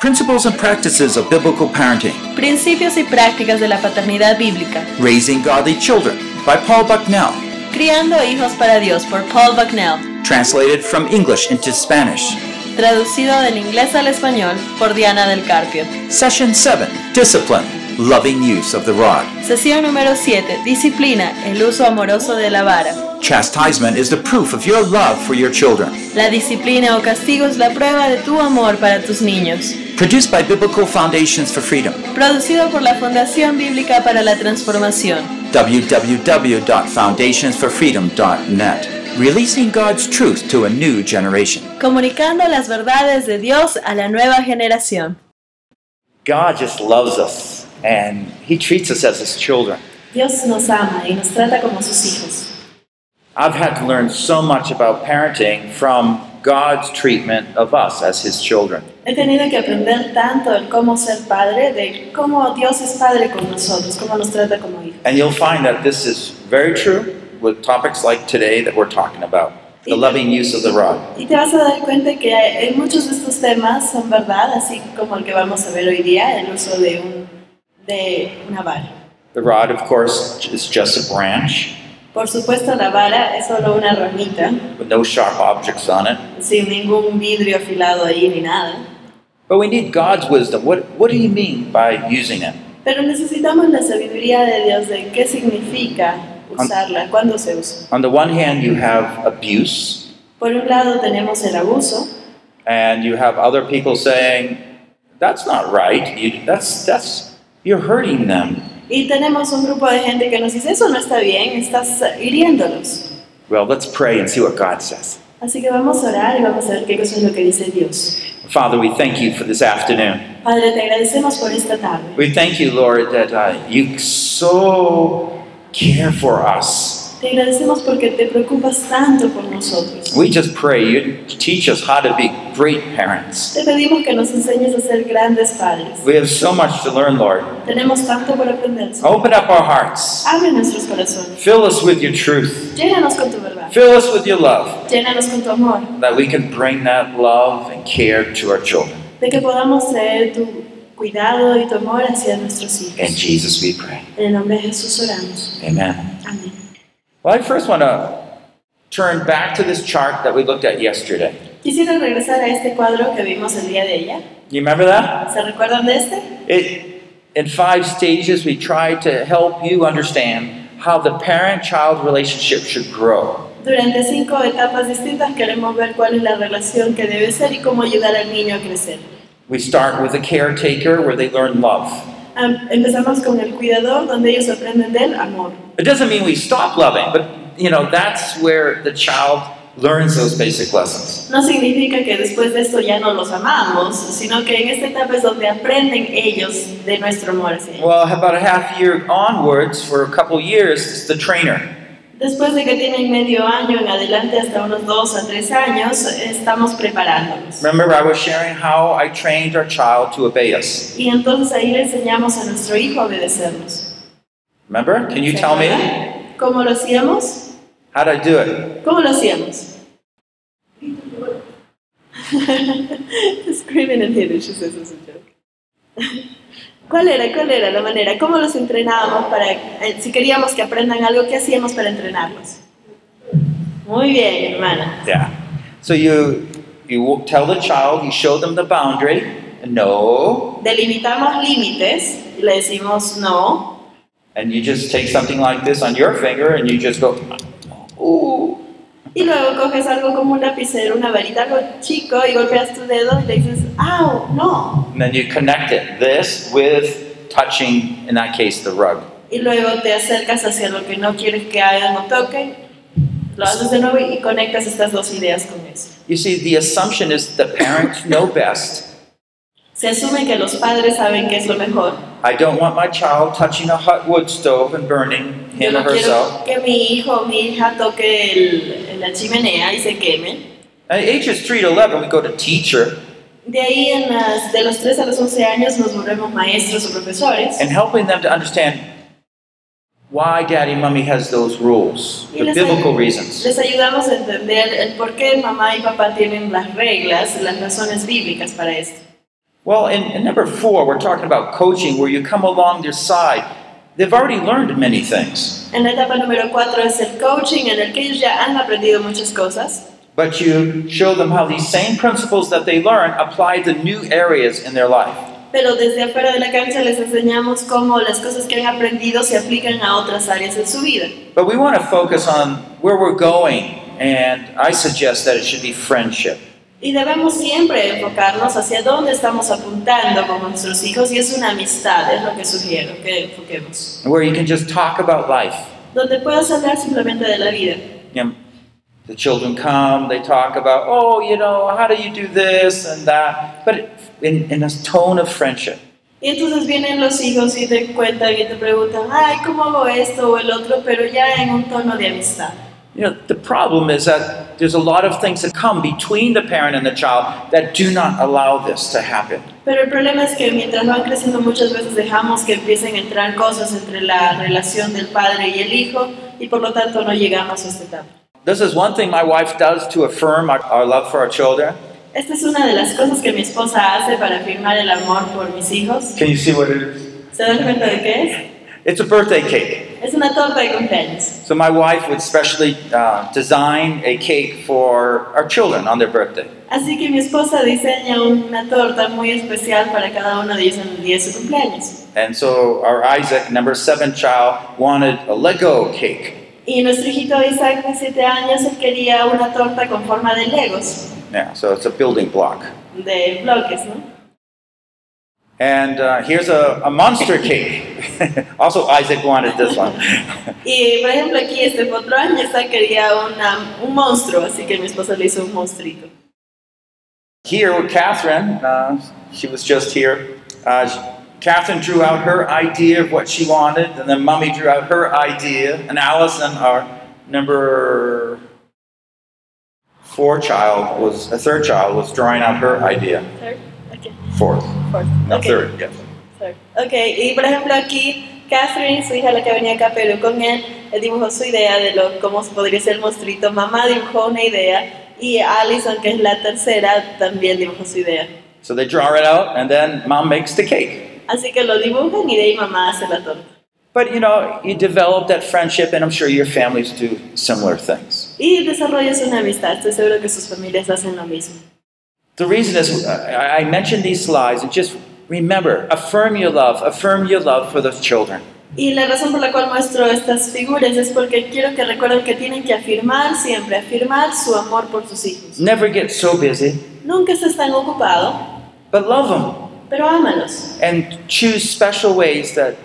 Principles and practices of biblical parenting. Principios y prácticas de la paternidad bíblica. Raising godly children by Paul Bucknell. Criando hijos para Dios por Paul Bucknell. Translated from English into Spanish. Traducido del inglés al español por Diana del Carpio. Session 7. Discipline. Loving use of the rod. Sesión número 7. Disciplina, el uso amoroso de la vara. Chastisement is the proof of your love for your children. La disciplina o castigo es la prueba de tu amor para tus niños. Produced by Biblical Foundations for Freedom. Producido por la Fundación Bíblica para la Transformación. www.foundationsforfreedom.net. Releasing God's truth to a new generation. Comunicando las verdades de Dios a la nueva generación. God just loves us and He treats us as His children. Dios nos ama y nos trata como sus hijos. I've had to learn so much about parenting from God's treatment of us as His children. He tenido que aprender tanto el cómo ser padre, de cómo Dios es padre con nosotros, cómo nos trata como hijos. And you'll find that this is very true with topics like today that we're talking about the loving use of the rod. Y te vas a dar cuenta que hay- muchos de estos temas son verdad, así como el que vamos a ver hoy día, el uso de, un, de una vara. The rod, of course, is just a branch Por supuesto, la vara es solo una ramita, with no sharp objects on it. sin ningún vidrio afilado ahí ni nada. But we need God's wisdom. What, what do you mean by using it? Pero necesitamos la sabiduría de Dios de qué significa usarla, cuándo se usa. On the one hand, you have abuse, Por un lado tenemos el abuso, and you have other people saying, "That's not right. You, that's that's you're hurting them." Y tenemos un grupo de gente que nos dice, eso no está bien, estás hiriéndolos. Well, let's pray and see what God says. Así que vamos a orar y vamos a ver qué cosa es lo que dice Dios. Father, we thank you for this afternoon. Padre, te agradecemos por esta tarde. We thank you, Lord, that uh, you so care for us. Te agradecemos porque te preocupas tanto por nosotros. We just pray you teach us how to be great parents. Te pedimos que nos enseñes a ser grandes padres. We have so much to learn, Lord. Tenemos tanto por aprender. Open up our hearts. Abre nuestros corazones. Fill us with your truth. Llénanos con tu verdad. Fill us with your love. Llénanos con tu amor. That we can bring that love and care to our children. De que podamos traer tu cuidado y tu amor hacia nuestros In hijos. Jesus we pray. En el nombre de Jesús oramos. Amen. Amén. Well, I first want to turn back to this chart that we looked at yesterday. Quisiera regresar a este cuadro que vimos el día de ayer. You remember that? ¿Se recuerdan de este? It, in five stages, we tried to help you understand how the parent child relationship should grow. Durante cinco etapas distintas queremos ver cuál es la relación que debe ser y cómo ayudar al niño a crecer. We start with a caretaker where they learn love. Am- Empezamos con el cuidador, donde ellos aprenden del amor. It doesn't mean we stop loving, but you know, that's where the child learns those basic lessons. No significa que después de esto ya no los amamos, sino que en esta etapa es donde aprenden ellos de nuestro amor hacia ellos. Well, about a half year onwards, for a couple years, it's the trainer. Después de que tienen medio año en adelante, hasta unos dos a tres años, estamos preparándolos. Remember, I was sharing how I trained our child to obey us. Y entonces ahí le enseñamos a nuestro hijo a obedecernos. Remember? Can you ¿Se tell me? ¿Cómo lo hacíamos? How did I do it? ¿Cómo lo hacíamos? Screaming and hitting, she says it's a joke. ¿Cuál era? ¿Cuál era la manera? ¿Cómo los entrenábamos para, eh, si queríamos que aprendan algo, qué hacíamos para entrenarlos? Muy bien, hermana. Yeah. So you you tell the child, you show them the boundary. No. Delimitamos límites le decimos no. And you just take something like this on your finger and you just go, ooh. Y luego coges algo como un lapicero, una varita, algo chico, y golpeas tu dedo y le dices, ¡au! ¡No! And then you connect it, this with touching, in that case, the rug. Y luego te acercas hacia lo que no quieres que hagan o toquen, lo haces de nuevo y conectas estas dos ideas con eso. You see, the assumption is the parents know best. Se asume que los padres saben qué es lo mejor. I don't want my child touching a hot wood stove and burning Yo him no or herself. quiero que mi hijo mi hija toque el- la chimenea y se queme. At ages 3 to 11, we go to teacher De ahí, en las, de los 3 a los 11 años, nos volvemos maestros o profesores. and helping them to understand why daddy and mommy has those rules, Y the les, biblical reasons. les ayudamos a entender el por qué mamá y papá tienen las reglas, las razones bíblicas para esto. Well, in, in number four, we're talking about coaching where you come along their side. They've already learned many things, En la etapa número 4 es el coaching, en el que ellos ya han aprendido muchas cosas, but you show them how these same principles that they learn apply to new areas in their life. pero desde afuera de la cancha les enseñamos cómo las cosas que han aprendido se aplican a otras áreas en su vida. But we want to focus on where we're going, and I suggest that it should be friendship. Y debemos siempre enfocarnos hacia dónde estamos apuntando con nuestros hijos y es una amistad, es lo que sugiero que enfoquemos. where you can just talk about life. Donde puedas hablar simplemente de la vida. Know, the children come, they talk about, oh, you know, how do you do this and that, but in, in a tone of friendship. Y entonces vienen los hijos y te cuentan y te preguntan, ay, ¿cómo hago esto o el otro? Pero ya en un tono de amistad. You know, the problem is that there's a lot of things that come between the parent and the child that do not allow this to happen. Pero el problema es que mientras van creciendo muchas veces dejamos que empiecen a entrar cosas entre la relación del padre y el hijo y por lo tanto no llegamos a esta etapa. This is one thing my wife does to affirm our, our love for our children. Esta es una de las cosas que mi esposa hace para afirmar el amor por mis hijos. Can you see what it is? ¿Se dan cuenta de qué es? It's a birthday cake. Es una torta de cumpleaños. So my wife would specially uh, design a cake for our children on their birthday. Así que mi esposa diseña una torta muy especial para cada uno de ellos en el día de su cumpleaños. And so our Isaac, number seven child, wanted a Lego cake. Y nuestro hijito Isaac de 7 años él quería una torta con forma de legos, Yeah, so it's a building block. de bloques, ¿no? And uh, here's a, a monster cake. also, Isaac wanted this one. Y por ejemplo aquí este otro año Isaac quería una, un monstruo, así que mi esposa le hizo un monstruito. here with Catherine, uh, she was just here. Uh, Catherine drew out her idea of what she wanted, and then Mummy drew out her idea, and Allison, our number four child, was a third child, was drawing out her idea. Third? Okay. Fourth, Fourth. no Okay. third, yes. Third. Ok, y por ejemplo aquí Catherine, su hija la que venía acá a Perú con él, él dibujó su idea de lo, cómo podría ser el monstruito. Mamá dibujó una idea y Allison, que es la tercera, también dibujó su idea. So they draw it out, and then Mom makes the cake. Así que lo dibujan y de ahí mamá hace la torta. But you know, you develop that friendship, and I'm sure your families do similar things. Y desarrollas una amistad, estoy seguro que sus familias hacen lo mismo. The reason is, uh, I mentioned these slides, and just remember, affirm your love, affirm your love for those children. Y la razón por la cual muestro estas figuras es porque quiero que recuerden que tienen que afirmar siempre, afirmar su amor por sus hijos. Never get so busy, Nunca estés tan ocupado, but love them, pero ámalos. and choose special ways that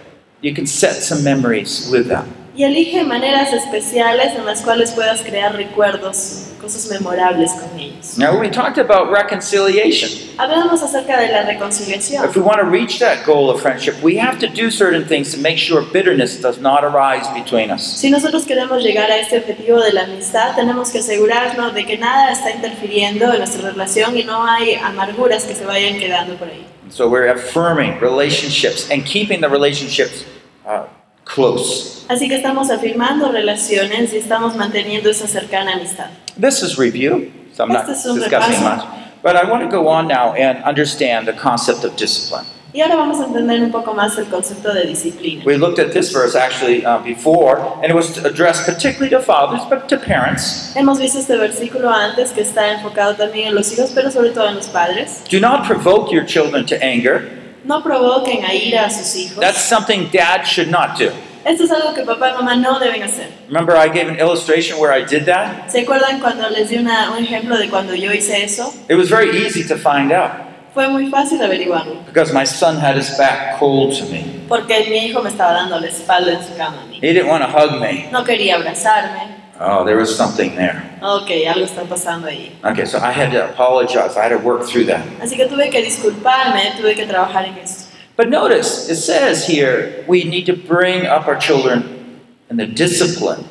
you can set some memories with them. Y elige maneras especiales en las cuales puedas crear recuerdos, cosas memorables con ellos. Now, we talked about reconciliation. Hablamos acerca de la reconciliación. If we want to reach that goal of friendship, we have to do certain things to make sure bitterness does not arise between us. Si nosotros queremos llegar a este objetivo de la amistad, tenemos que asegurarnos de que nada está interfiriendo en nuestra relación y no hay amarguras que se vayan quedando por ahí. So we're affirming relationships and keeping the relationships uh, close. Así que estamos afirmando relaciones y estamos manteniendo esa cercana amistad. This is review, so I'm not Este es un discussing repaso. much. But I want to go on now and understand the concept of discipline. Y ahora vamos a entender un poco más el concepto de disciplina. We looked at this verse actually uh, before, and it was addressed particularly to fathers, but to parents. Hemos visto este versículo antes que está enfocado también en los hijos, pero sobre todo en los padres. Do not provoke your children to anger. No provoquen a ira a sus hijos. That's something dad should not do. Esto es algo que papá y mamá no deben hacer. Remember, I gave an illustration where I did that? ¿Se acuerdan cuando les di una- un ejemplo de cuando yo hice eso? It was very easy to find out Fue muy fácil averiguarlo, because my son had his back cold to me. porque mi hijo me estaba dando la espalda en su cama a mí. He didn't want to hug me. No quería abrazarme. Oh, there was something there. Ok, algo está pasando ahí. Okay, so I had to apologize. I had to work through that. Así que tuve que disculparme, tuve que trabajar en esto. But notice, it says here we need to bring up our children in the discipline.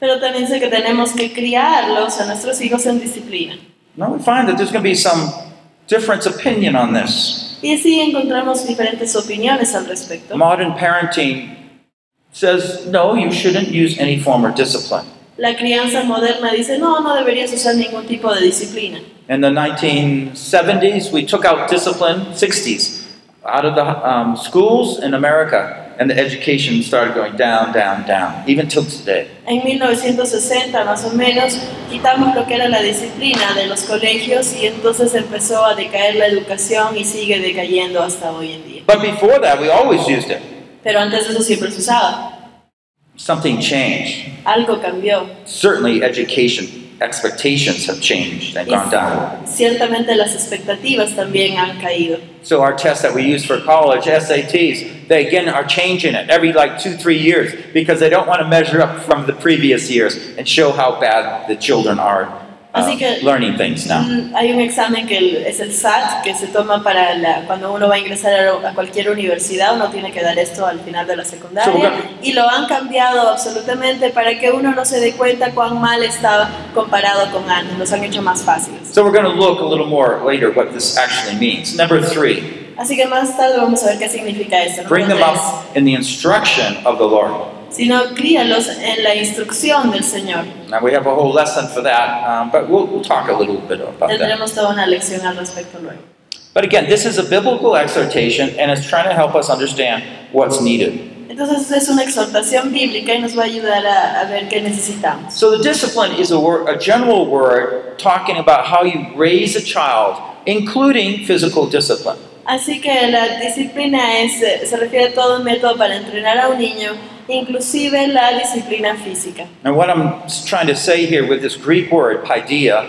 Pero también sé que tenemos que criarlos a nuestros hijos en disciplina. Now we find that there's going to be some difference opinion on this. Y así encontramos diferentes opiniones al respecto. Modern parenting says no, you shouldn't use any form of discipline. La crianza moderna dice, no, no deberías usar ningún tipo de disciplina. In the 1970s, we took out discipline, 60s, out of the um, schools in America, and the education started going down, down, down, even till today. En 1960 más o menos quitamos lo que era la disciplina de los colegios y entonces empezó a decaer la educación y sigue decayendo hasta hoy en día. But before that, we always used it. Pero antes de eso siempre se usaba. Something changed. Algo cambió. Certainly, education expectations have changed and gone down. Ciertamente las expectativas también han caído. So our tests that we use for college, SATs, they again are changing it every like two, three years because they don't want to measure up from the previous years and show how bad the children are Así que- learning things now. Mm, Hay un examen que es el SAT que se toma para la- cuando uno va a ingresar a, cualquier universidad, uno tiene que dar esto al final de la secundaria So we're y lo han cambiado absolutamente para que uno no se dé cuenta cuán mal estaba comparado con antes, los han hecho más fáciles. So we're going to look a little more later what this actually means. Number three, Así que más tarde vamos a ver qué significa esto. bring them up in the instruction of the Lord. Sino críalos en la instrucción del Señor. Now we have a whole lesson for that, um, but we'll, we'll talk a little bit about that. Tendremos toda una lección al respecto luego. But again, this is a biblical exhortation and it's trying to help us understand what's needed. Entonces es una exhortación bíblica y nos va a ayudar a, a ver qué necesitamos. So the discipline is a, word, a general word talking about how you raise a child, including physical discipline. Así que la disciplina es, eh, se refiere a todo un método para entrenar a un niño, inclusive la disciplina física. And what I'm trying to say here with this Greek word, paideia,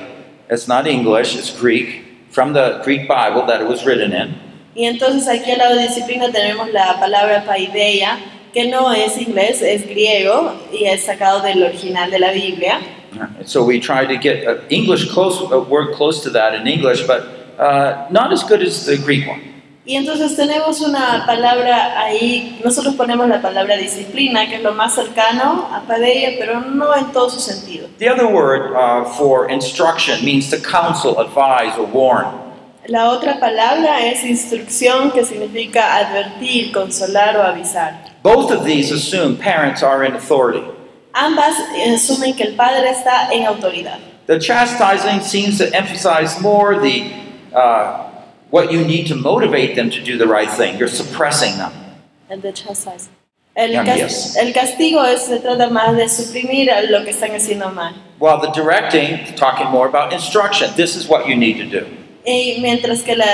it's not English, it's Greek, from the Greek Bible that it was written in. Y entonces aquí al lado de disciplina tenemos la palabra paideia, que no es inglés, es griego y es sacado del original de la Biblia. So we tried to get an English close, a word close to that in English, but uh, not as good as the Greek one. Y entonces tenemos una palabra ahí, nosotros ponemos la palabra disciplina, que es lo más cercano a paideia, pero no en todo su sentido. The other word uh, for instruction means to counsel, advise, or warn. La otra palabra es instrucción, que significa advertir, consolar o avisar. Both of these assume parents are in authority. Ambas asumen que el padre está en autoridad. The chastising seems to emphasize more the uh, what you need to motivate them to do the right thing. You're suppressing them. El de chastise. El, cas- el castigo es- se trata más de suprimir lo que están haciendo mal. While the directing, talking more about instruction. This is what you need to do. Y mientras que la,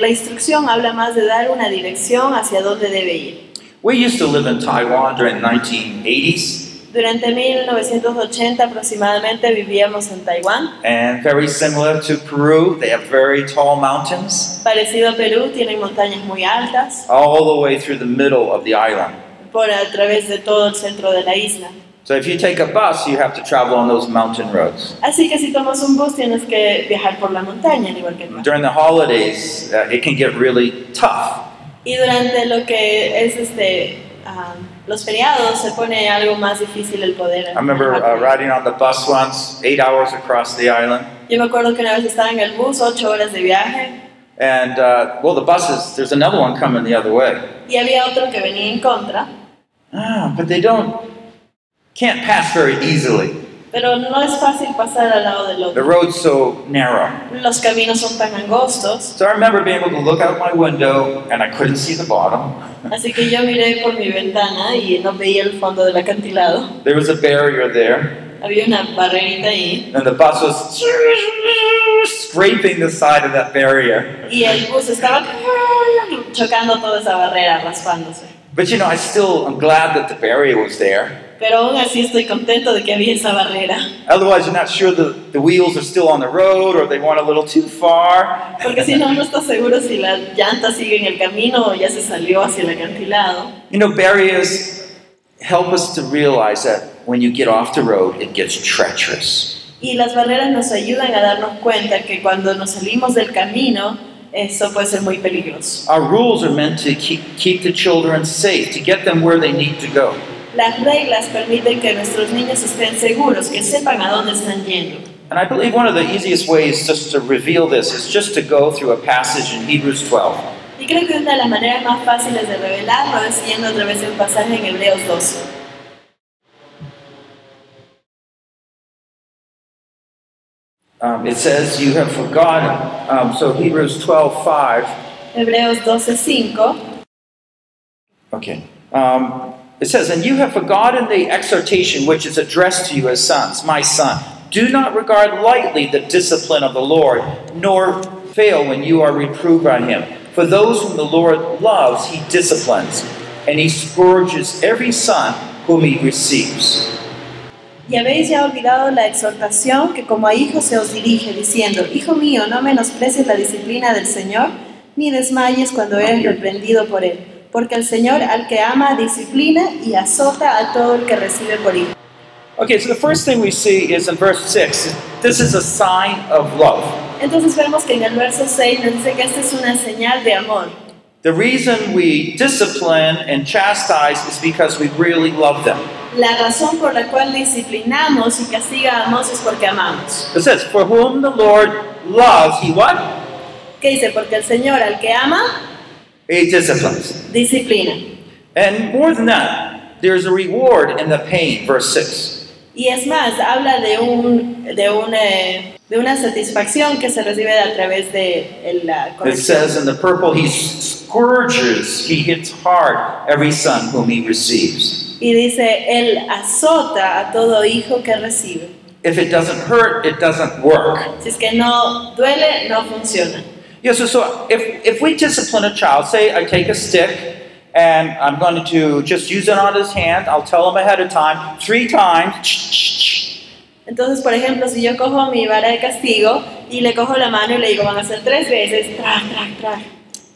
la instrucción habla más de dar una dirección hacia dónde debe ir. We used to live in Taiwan during the 1980s, Durante 1980 aproximadamente vivíamos en Taiwán. and very similar to Peru, they have very tall mountains Parecido a Perú, tienen montañas muy altas all the way through the middle of the island. por a través de todo el centro de la isla. So if you take a bus, you have to travel on those mountain roads. Así que si tomas un bus tienes que viajar por la montaña, al igual que. During the holidays, uh, it can get really tough. Y durante lo que es este ah, los feriados se pone algo más difícil el poder. I remember uh, riding on the bus once, eight hours across the island. Yo me acuerdo que una vez estaba en el bus, ocho horas de viaje, And, uh, well, the buses, there's another one coming the other way. y había otro que venía en contra, Ah, but they don't, can't pass very easily. Pero no es fácil pasar al lado del The otro. road's so narrow. Los caminos son tan angostos, So I remember being able to look out my window and I couldn't see the bottom. así que yo miré por mi ventana y no veía el fondo del acantilado. There was a barrier there, Había una barrerita ahí and the bus was scraping the side of that barrier. y el bus estaba chocando toda esa barrera, raspándose. But you know, I still, I'm glad that the barrier was there. Pero aún así estoy contento de que había esa barrera. Otherwise, you're not sure the, the wheels are still on the road or they went a little too far. Porque si no, no estás seguro si la llanta sigue en el camino o ya se salió hacia el acantilado. You know, barriers help us to realize that when you get off the road, it gets treacherous. Y las barreras nos ayudan a darnos cuenta que cuando nos salimos del camino, eso puede ser muy peligroso. Our rules are meant to keep, keep the children safe, to get them where they need to go. Las reglas permiten que nuestros niños estén seguros, que sepan a dónde están yendo. And I believe one of the easiest ways just to reveal this is just to go through a passage in Hebrews 12. Y creo que una de las maneras más fáciles de revelarlo es yendo a través de un pasaje en Hebreos 12. Uh, 12 Uh, Um, it says you have forgotten. Um, so Hebrews 12:5. Hebreos 12:5 Okay. Um, it says, and you have forgotten the exhortation which is addressed to you as sons, my son. Do not regard lightly the discipline of the Lord, nor fail when you are reproved by him. For those whom the Lord loves, he disciplines, and he scourges every son whom he receives. Y habéis ya olvidado la exhortación que como a hijos se os dirige, diciendo, Hijo mío, no menosprecies la disciplina del Señor, ni desmayes cuando eres reprendido por Él. Porque el Señor al que ama disciplina y azota a todo el que recibe por hijo. Okay, so the first thing we see is in verse 6. This is a sign of love. Entonces vemos que en el verso 6 nos dice que esta es una señal de amor. The reason we discipline and chastise is because we really love them. La razón por la cual disciplinamos y castigamos es porque amamos. It says, For whom the Lord loves, he what? ¿Qué dice? Porque el Señor al que ama, Disciplines. disciplina. And more than that, there's a reward in the pain, verse 6. Y es más, habla de, un, de, un, eh, de una satisfacción que se recibe a través de la It says in the purple, he scourges, he hits hard every son whom he receives. Y dice, Él azota a todo hijo que recibe. If it doesn't hurt, it doesn't work. Si es que no duele, no funciona. Yeah, so, so if, if we discipline a child, say I take a stick and I'm going to just use it on his hand, I'll tell him ahead of time, three times, Entonces, por ejemplo, si yo cojo mi vara de castigo y le cojo la mano y le digo, van a ser tres veces, tra, tra, tra.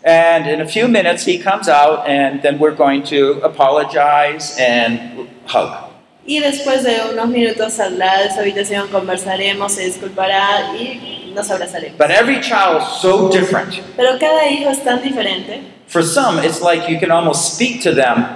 and in a few minutes he comes out and then we're going to apologize and hug. Y después de unos minutos saldrá de su habitación, conversaremos, se disculpará y nos abrazaremos. But every child is so different. Pero cada hijo es tan diferente. For some, it's like you can almost speak to them,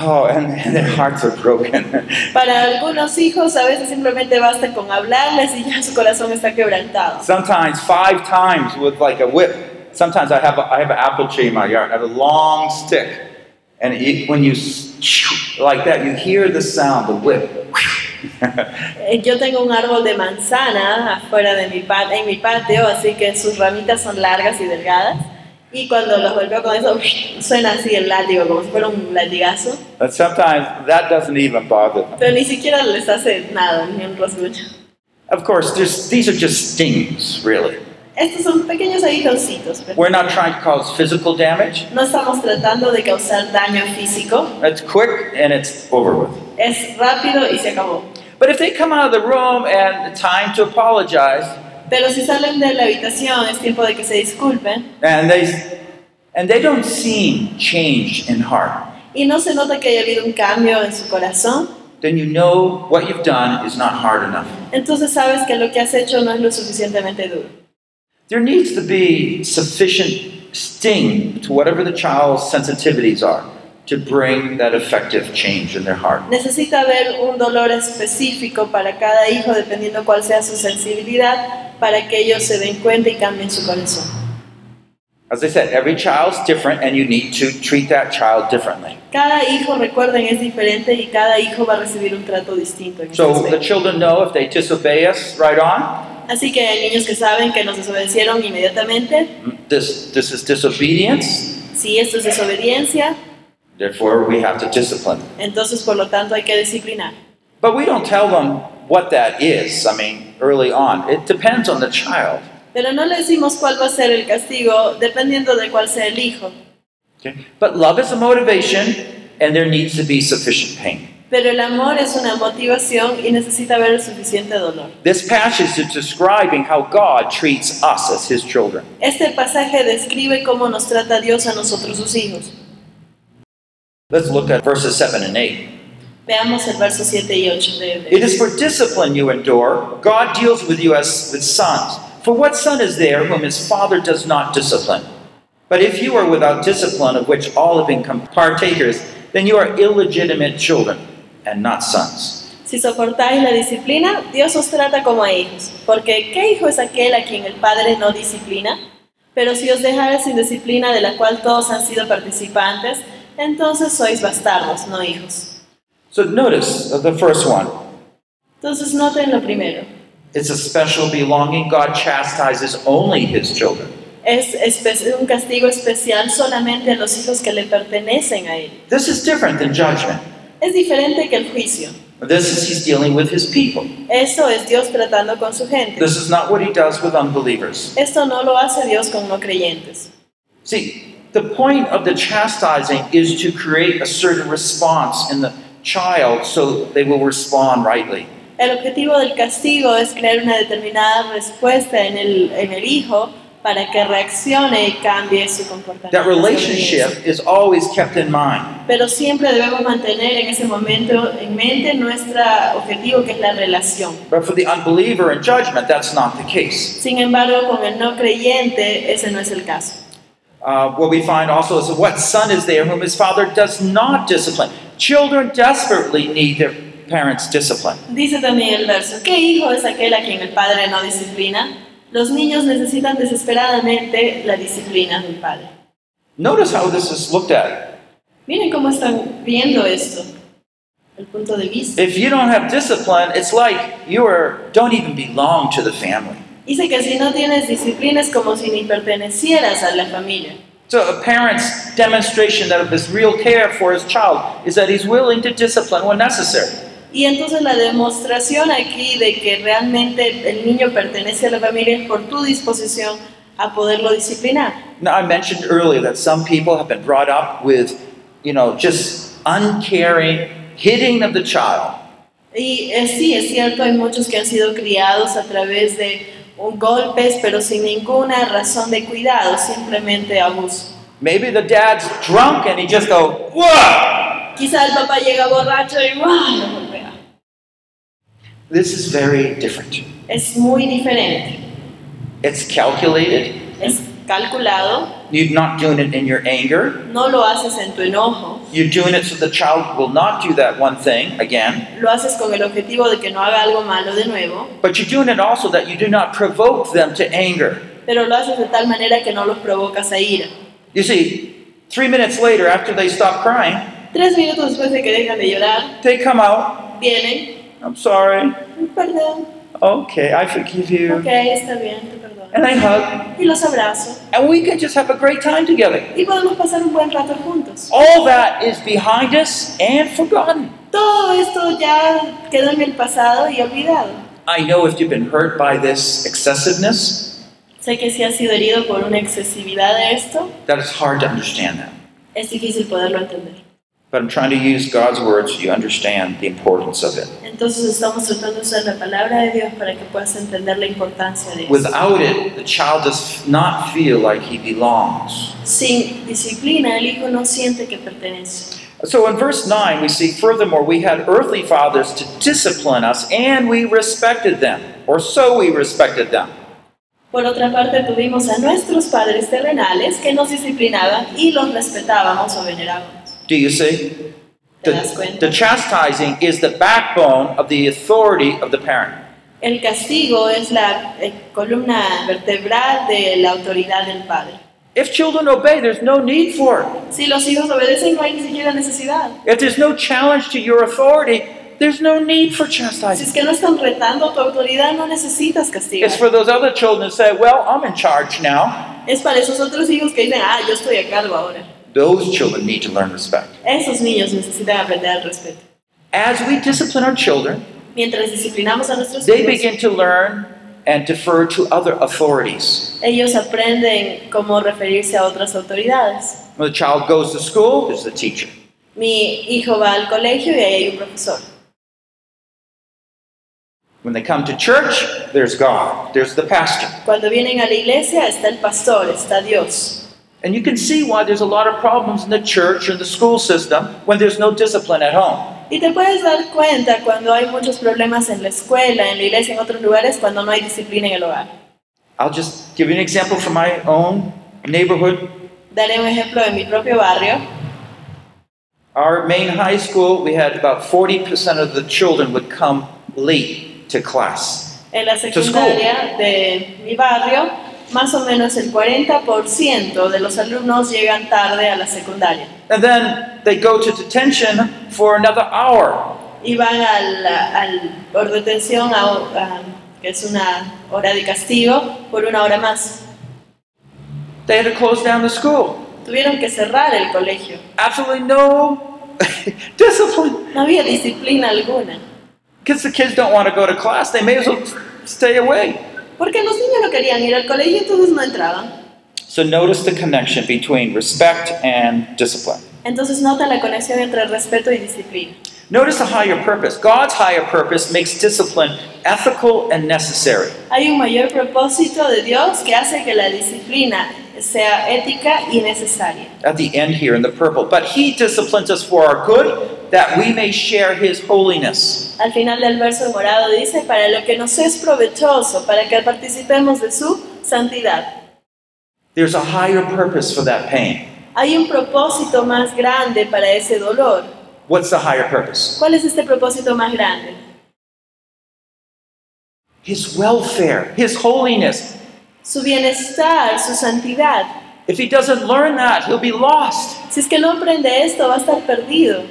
oh, and, and their hearts are broken. Para algunos hijos a veces simplemente basta con hablarles y ya su corazón está quebrantado. Sometimes five times with like a whip. Sometimes I have a, I have an apple tree in my yard. I have a long stick, and it, when you like that, you hear the sound, the whip. Yo tengo un árbol de manzana afuera de mi en mi patio, así que sus ramitas son largas y delgadas. Y cuando los golpeo con eso, suena así el látigo, como si fuera un latigazo. But sometimes that doesn't even bother them. Pero ni siquiera les hace nada, ni un rasguño. Of course, these are just stings, really. Estos son pequeños aguijoncitos. pero We're not trying to cause physical damage. No estamos tratando de causar daño físico. It's quick and it's over with. Es rápido y se acabó. But if they come out of the room and time to apologize, Pero si salen de la habitación, es tiempo de que se disculpen. and they and they don't seem changed in heart, Y no se nota que haya habido un cambio en su corazón. then you know what you've done is not hard enough. Entonces sabes que lo que has hecho no es lo suficientemente duro. There needs to be sufficient sting to whatever the child's sensitivities are to bring that effective change in their heart. Necesita haber un dolor específico para cada hijo, dependiendo cuál sea su sensibilidad, para que ellos se den cuenta y cambien su corazón. As I said, every child's different and you need to treat that child differently. Cada hijo, recuerden, es diferente y cada hijo va a recibir un trato distinto. So the children know if they disobey us right on, Así que hay niños que saben que nos desobedecieron inmediatamente. this, this is disobedience, Si esto es desobediencia, therefore we have to discipline. entonces por lo tanto hay que disciplinar. But we don't tell them what that is, I mean, early on. It depends on the child. Pero no le decimos cuál va a ser el castigo dependiendo de cuál sea el hijo. Okay? But love is a motivation and there needs to be sufficient pain. Pero el amor es una motivación y necesita haber el suficiente dolor. This passage is describing how God treats us as His children. Este pasaje describe cómo nos trata Dios a nosotros sus hijos. Let's look at verses 7 and 8. Veamos el verso 7 y 8 de It Hebreos. for discipline you endure. God deals with you as with sons. For what son is there whom his father does not discipline? But if you are without discipline, of which all have become partakers, then you are illegitimate children and not sons. Si soportáis la disciplina, Dios os trata como a hijos. Porque ¿qué hijo es aquel a quien el Padre no disciplina? Pero si os dejares sin disciplina de la cual todos han sido participantes, entonces sois bastardos, no hijos. So notice the first one. Entonces noten lo primero. It's a special belonging. God chastises only his children. Es un castigo especial solamente a los hijos que le pertenecen a Él. This is different than judgment. Es diferente que el juicio. This is he's dealing with his people. Eso es Dios tratando con su gente. This is not what he does with unbelievers. Esto no lo hace Dios con no creyentes. See, the point of the chastising is to create a certain response in the child so they will respond rightly. El objetivo del castigo es crear una determinada respuesta en el, en el hijo para que reaccione y cambie su comportamiento. That relationship is always kept in mind. Pero siempre debemos mantener en ese momento en mente nuestro objetivo que es la relación. But for the unbeliever in judgment, that's not the case. Sin embargo, con el no creyente ese no es el caso. Uh, what we find also is what son is there whom his father does not discipline? Children desperately need their parents' discipline. Dice también el verso, ¿qué hijo es aquel a quien el padre no disciplina? Los niños necesitan desesperadamente la disciplina del padre. Notice how this is looked at. Miren cómo están viendo esto, el punto de vista. If you don't have discipline, it's like you are, don't even belong to the family. Dice que si no tienes disciplina es como si ni pertenecieras a la familia. So a parent's demonstration that of his real care for his child is that he's willing to discipline when necessary. Y entonces la demostración aquí de que realmente el niño pertenece a la familia es por tu disposición a poderlo disciplinar. Now I mentioned earlier that some people have been brought up with, you know, just uncaring hitting of the child. Y eh, sí, es cierto, hay muchos que han sido criados a través de un golpes, pero sin ninguna razón de cuidado, simplemente abuso. Maybe the dad's drunk and he just go, whoa! Quizá el papá llega borracho y ¡guau! This is very different. Es muy diferente. It's calculated. Es calculado, You're not doing it in your anger. no lo haces en tu enojo, You're doing it so the child will not do that one thing again. lo haces con el objetivo de que no haga algo malo de nuevo, But you're doing it also that you do not provoke them to anger. pero lo haces de tal manera que no los provocas a ira. You see, three minutes later, after they stop crying, Tres minutos después de que dejan de llorar, they come out. vienen, I'm sorry. perdón, Okay, I forgive you. ok, está bien, te perdono. And I hug. Y los abrazo. And we can just have a great time together. Y podemos pasar un buen rato juntos. All that is behind us and forgotten. Todo esto ya quedó en el pasado y olvidado. I know if you've been hurt by this excessiveness, Sé que si has sido herido por una excesividad de esto, that it's hard to understand that. es difícil poderlo entender. But I'm trying to use God's words so you understand the importance of it. Entonces estamos tratando de usar la palabra de Dios para que puedas entender la importancia de eso. Without it, the child does not feel like he belongs. Sin disciplina, el hijo no siente que pertenece. So in verse 9, we see, furthermore, we had earthly fathers to discipline us, and we respected them, or so we respected them. Por otra parte, tuvimos a nuestros padres terrenales que nos disciplinaban y los respetábamos o venerábamos. Do you see? The, the chastising is the backbone of the authority of the parent. El castigo es la eh, columna vertebral de la autoridad del padre. If children obey, there's no need for it. Si los hijos obedecen, no hay ni siquiera necesidad. If there's no challenge to your authority, there's no need for Si chastising. es que no están retando tu autoridad, no necesitas castigar. It's for those other children to say, Well, I'm in charge now. Es para esos otros hijos que dicen, ah, yo estoy a cargo ahora. Those children need to learn respect. Esos niños necesitan aprender respeto. As we discipline our children, Mientras disciplinamos a nuestros they hijos, begin to learn and defer to other authorities. ellos aprenden cómo referirse a otras autoridades. When the child goes to school, there's the teacher. Mi hijo va al colegio y ahí hay un profesor. When they come to church, there's God, there's the pastor. Cuando vienen a la iglesia está el pastor, está Dios. And you can see why there's a lot of problems in the church and the school system when there's no discipline at home. Y te puedes dar cuenta cuando hay muchos problemas en la escuela, en la iglesia, en otros lugares, cuando no hay disciplina en el hogar. I'll just give you an example from my own neighborhood. Daré un ejemplo de mi propio barrio. Our main high school, we had about 40% of the children would come late to class. En la secundaria de mi barrio, más o menos el 40% de los alumnos llegan tarde a la secundaria And then they go to detention for another hour. y van al, al- por detención a, a- que es una hora de castigo, por una hora más. They had to close down the school. Tuvieron que cerrar el colegio. Absolutely no discipline. No había disciplina alguna. Because the kids don't want to go to class, they may as well stay away. Porque los niños no querían ir al colegio, entonces no entraban. So notice the connection between respect and discipline. Entonces nota la conexión entre respeto y disciplina. Notice the higher purpose. God's higher purpose makes discipline ethical and necessary. Hay un mayor propósito de Dios que hace que la disciplina sea ética y necesaria. At the end here in the purple. But He disciplines us for our good, that we may share His holiness. Al final del verso morado dice, para lo que nos es provechoso, para que participemos de su santidad. There's a higher purpose for that pain. Hay un propósito más grande para ese dolor. What's the higher purpose? ¿Cuál es este propósito más grande? His welfare, His holiness. Su bienestar, su santidad. If He doesn't learn that, He'll be lost. Si es que no aprende esto, va a estar perdido.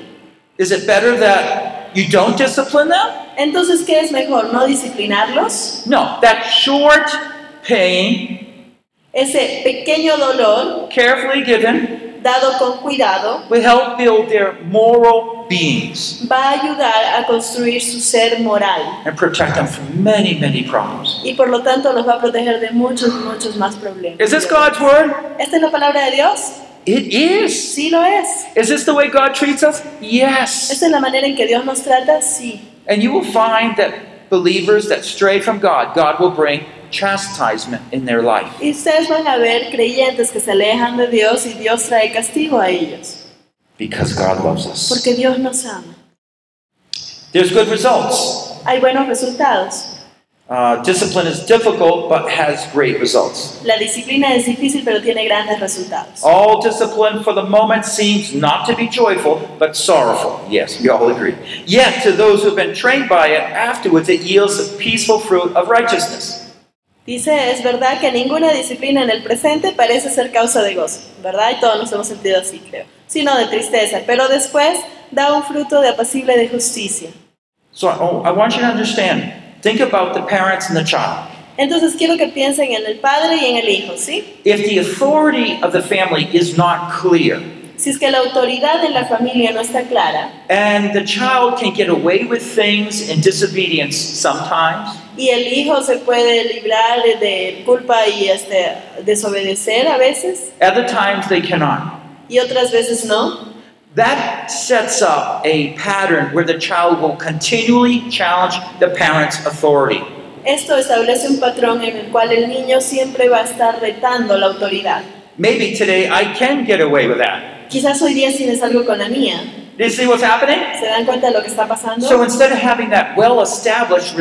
Is it better that you don't discipline them? Entonces, ¿qué es mejor? ¿No disciplinarlos? No, that short pain, Ese pequeño dolor, carefully given, dado con cuidado, will help build their moral beings va a ayudar a construir su ser moral and protect them from many, many problems. y por lo tanto los va a proteger de muchos, muchos más problemas. Is this God's word? ¿Esta es la palabra de Dios? It is. Sí lo es. Is this the way God treats us? Yes. ¿Esta es la manera en que Dios nos trata? Sí. And you will find that believers that stray from God, God will bring chastisement in their life. Y ustedes van a ver creyentes que se alejan de Dios y Dios trae castigo a ellos. Because God loves us. Porque Dios nos ama. There's good results. Hay buenos resultados. Uh, discipline is difficult but has great results. La disciplina es difícil pero tiene grandes resultados. All discipline for the moment seems not to be joyful, but sorrowful. Yes, we all agree. Yet, to those who have been trained by it, afterwards it yields the peaceful fruit of righteousness. Dice, es verdad que ninguna disciplina en el presente parece ser causa de gozo, ¿verdad? Y todos nos hemos sentido así, creo. Sino de tristeza, pero después da un fruto de apacible de justicia. So I, I want you to understand think about the parents and the child. Entonces quiero que piensen en el padre y en el hijo, ¿sí? If the authority of the family is not clear, Si es que la autoridad en la familia no está clara and the child can get away with things in disobedience sometimes, y el hijo se puede librar de- culpa y este, desobedecer a veces other times they cannot. y otras veces no, That sets up a pattern where the child will continually challenge the parent's authority. esto establece un patrón en el cual el niño siempre va a estar retando la autoridad. Maybe today I can get away with that. Quizás hoy día sí me salgo con la mía. Do you see what's happening? ¿Se dan cuenta de lo que está pasando? So instead of having that well established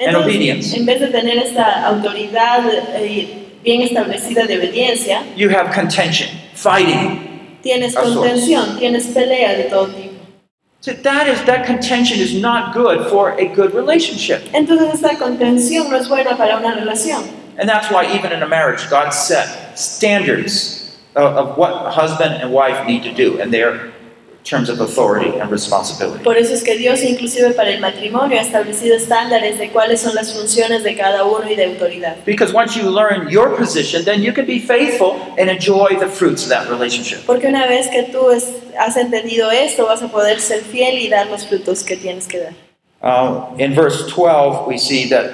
and obedience, en vez de tener esta autoridad eh, bien establecida de obediencia, you have contention, fighting. tienes contención, tienes pelea de todo tipo. So that is that contention is not good for a good relationship. Entonces esta contención no es buena para una relación. And that's why even in a marriage, God set standards of, of what a husband and wife need to do in their terms of authority and responsibility. Por eso es que Dios inclusive para el matrimonio ha establecido estándares de cuáles son las funciones de cada uno y de autoridad. Because once you learn your position, then you can be faithful and enjoy the fruits of that relationship. Porque una vez que tú es- has entendido esto, vas a poder ser fiel y dar los frutos que tienes que dar. Uh, in verse 12, we see that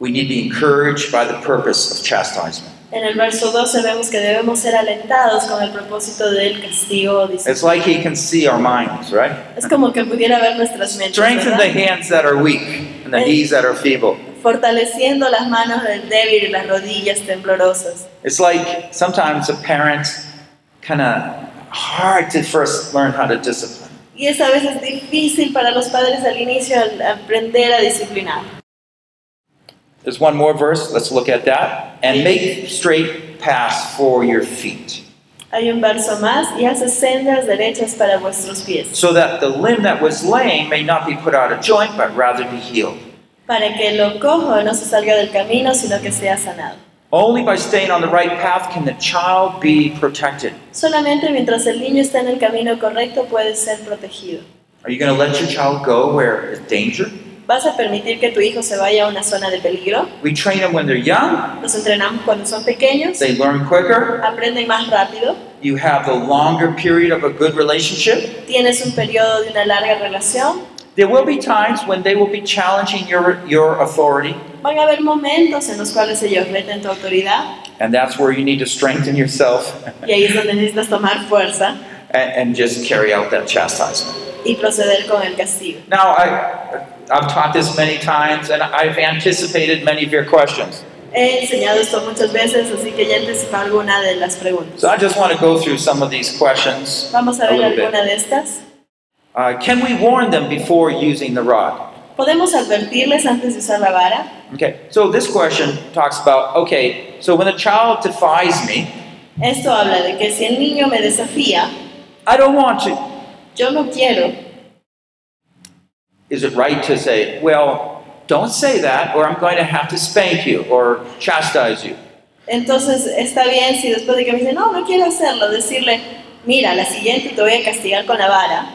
we need to be encouraged by the purpose of chastisement. En el verso 12 vemos que debemos ser alentados con el propósito del castigo. dice. It's like he can see our minds, right? Es como que pudiera ver nuestras mentes, Strengthen the hands that are weak and the knees that are feeble. fortaleciendo las manos del débil y las rodillas temblorosas. It's like sometimes a parent kind of hard to first learn how to discipline. Y es a veces difícil para los padres al inicio aprender a disciplinar. There's one more verse, let's look at that. And make straight paths for your feet, Hay un verso más, y hace sendas derechas para vuestros pies, so that the limb that was lame may not be put out of joint, but rather be healed. para que lo cojo no se salga del camino, sino que sea sanado. Only by staying on the right path can the child be protected. Solamente mientras el niño está en el camino correcto puede ser protegido. Are you going to let your child go where it's danger? ¿Vas a permitir que tu hijo se vaya a una zona de peligro? We train them when they're young, Los entrenamos cuando son pequeños, they learn quicker. aprenden más rápido, You have the longer period of a good relationship. tienes un periodo de una larga relación. There will be times when they will be challenging your, your authority, Van a haber momentos en los cuales ellos reten tu autoridad and that's where you need to strengthen yourself y ahí es donde necesitas tomar fuerza and, and just carry out that chastisement. y proceder con el castigo. Now, I, I've taught this many times, and I've anticipated many of your questions. He enseñado esto muchas veces, así que ya anticipé alguna de las preguntas. So I just want to go through some of these questions Vamos a a ver little bit. de estas. Uh, can we warn them before using the rod? ¿Podemos advertirles antes de usar la vara? Okay, so this question talks about okay, so when a child defies me, Esto habla de que si el niño me desafía, I don't want to. yo no quiero. Is it right to say, well, don't say that, or I'm going to have to spank you or chastise you? Entonces está bien si después de que me dice, no, no quiero hacerlo, decirle, mira, la siguiente te voy a castigar con la vara.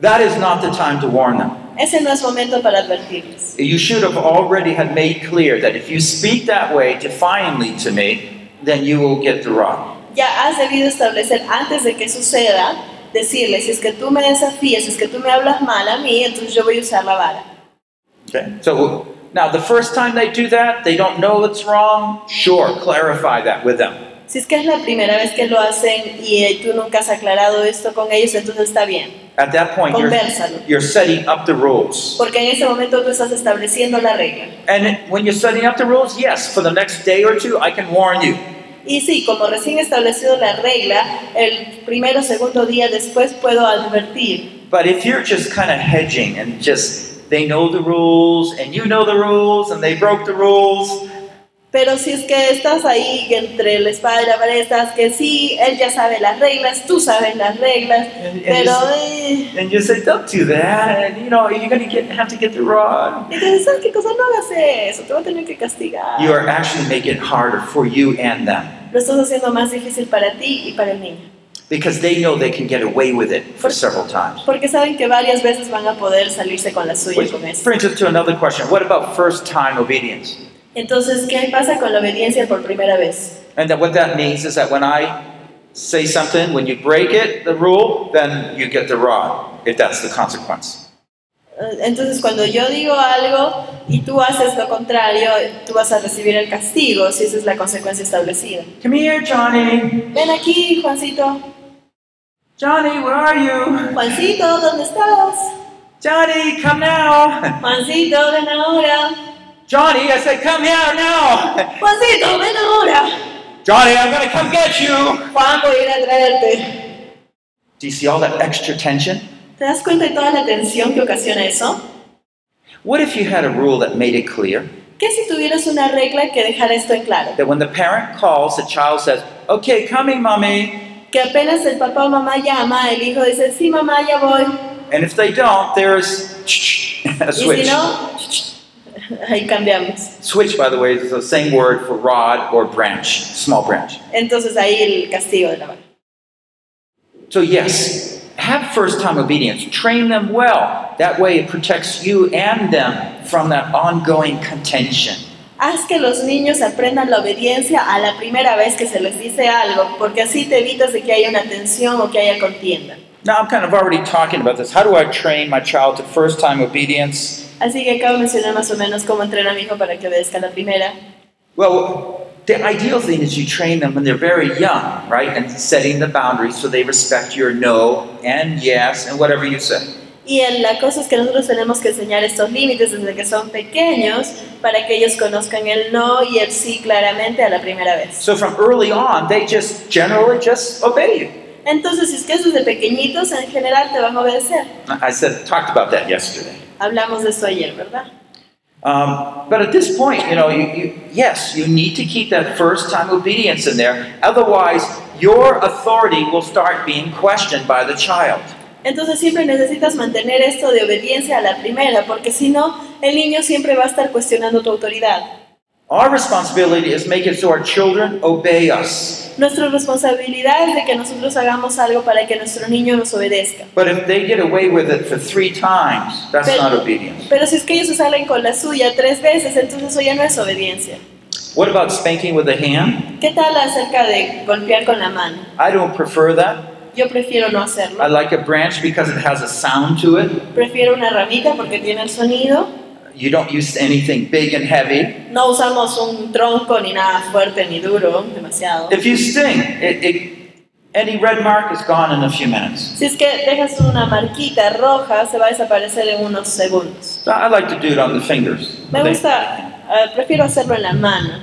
That is not the time to warn them. Ese no es momento para advertirles. You should have already had made clear that if you speak that way defiantly to me, then you will get the rod. Ya has debido establecer antes de que suceda, decirle, si es que tú me desafías, si es que tú me hablas mal a mí, entonces yo voy a usar la vara. Okay. So now the first time they do that, they don't know it's wrong. Sure, clarify that with them. Si es que es la primera vez que lo hacen y eh, tú nunca has aclarado esto con ellos, entonces está bien. At that point, you're, you're setting up the rules. Porque en ese momento tú estás estableciendo la regla. And when you're setting up the rules, yes, for the next day or two, I can warn you. Y sí, como recién establecido la regla, el primero o segundo día después puedo advertir. But if you're just kind of hedging and just they know the rules and you know the rules and they broke the rules, Pero si es que estás ahí entre la espada y la pared, estás que sí, él ya sabe las reglas, tú sabes las reglas, and, and pero... you, eh, and you say, don't do that, and you know, you're going to get, have to get the rod. Entonces, ¿sabes qué cosa? No hagas eso, te voy a tener que castigar. You are actually making it harder for you and them Lo estás haciendo más difícil para ti y para el niño. because they know they can get away with it for several times. Porque saben que varias veces van a poder salirse con la suya Which con eso. brings us to another question. What about first time obedience? Entonces, ¿qué pasa con la obediencia por primera vez? And that what that means is that when I say something, when you break it, the rule, then you get the rod, if that's the consequence. Eh, Entonces, cuando yo digo algo y tú haces lo contrario, tú vas a recibir el castigo si esa es la consecuencia establecida. Come here, Johnny. Ven aquí, Juancito. Johnny, where are you? Juancito, ¿dónde estás? Johnny, come now. Juancito, ven ahora. Johnny, I said, come here now. Juancito, ven ahora. Johnny, I'm going to come get you. Juan, voy a ir a traerte. Do you see all that extra tension? ¿Te das cuenta de toda la tensión que ocasiona eso? What if you had a rule that made it clear ¿Qué si tuvieras una regla que dejara esto en claro? that when the parent calls, the child says, okay, coming, mommy. Que apenas el papá o mamá llama, el hijo dice, sí mamá, ya voy. And if they don't, there's a Y si switch. no, ahí cambiamos. Switch, by the way, is the same word for rod or branch, small branch. Entonces ahí el castigo de la mano. So, yes, have first time obedience. Train them well. That way, it protects you and them from that ongoing contention. Haz que los niños aprendan la obediencia a la primera vez que se les dice algo, porque así te evitas de que haya una tensión o que haya contienda. Now, I'm kind of already talking about this. How do I train my child to first time obedience? Así que acabo de mencionar más o menos cómo entrenar a mi hijo para que obedezca la primera. Well, the ideal thing is you train them when they're very young, right? And setting the boundaries so they respect your no and yes and whatever you say. Y la cosa es que nosotros tenemos que enseñar estos límites desde que son pequeños para que ellos conozcan el no y el sí claramente a la primera vez. So from early on, they just generally just obey you. Entonces, si es que es desde pequeñitos, en general te van a obedecer. I said talked about that yesterday. Hablamos de esto ayer, ¿verdad? Um, but at this point, you know, you, you, yes, you need to keep that first time obedience in there. Otherwise, your authority will start being questioned by the child. Entonces siempre necesitas mantener esto de obediencia a la primera, porque si no, el niño siempre va a estar cuestionando tu autoridad. Our responsibility is make it so our children obey us. Nuestra responsabilidad es de que nosotros hagamos algo para que nuestro niño nos obedezca. But if they get away with it for three times, that's Pero- not obedience. Pero si es que ellos se salen con la suya tres veces, entonces eso ya no es obediencia. What about spanking with the hand? ¿Qué tal acerca de golpear con la mano? I don't prefer that. Yo prefiero no I hacerlo. like a branch because it has a sound to it. Prefiero una ramita porque tiene el sonido. You don't use anything big and heavy. No usamos un tronco ni nada fuerte ni duro, demasiado. If you sting, it, it, any red mark is gone in a few minutes. Si es que dejas una marquita roja, se va a desaparecer en unos segundos. So I like to do it on the fingers. Me They- gusta, eh, prefiero hacerlo en la mano,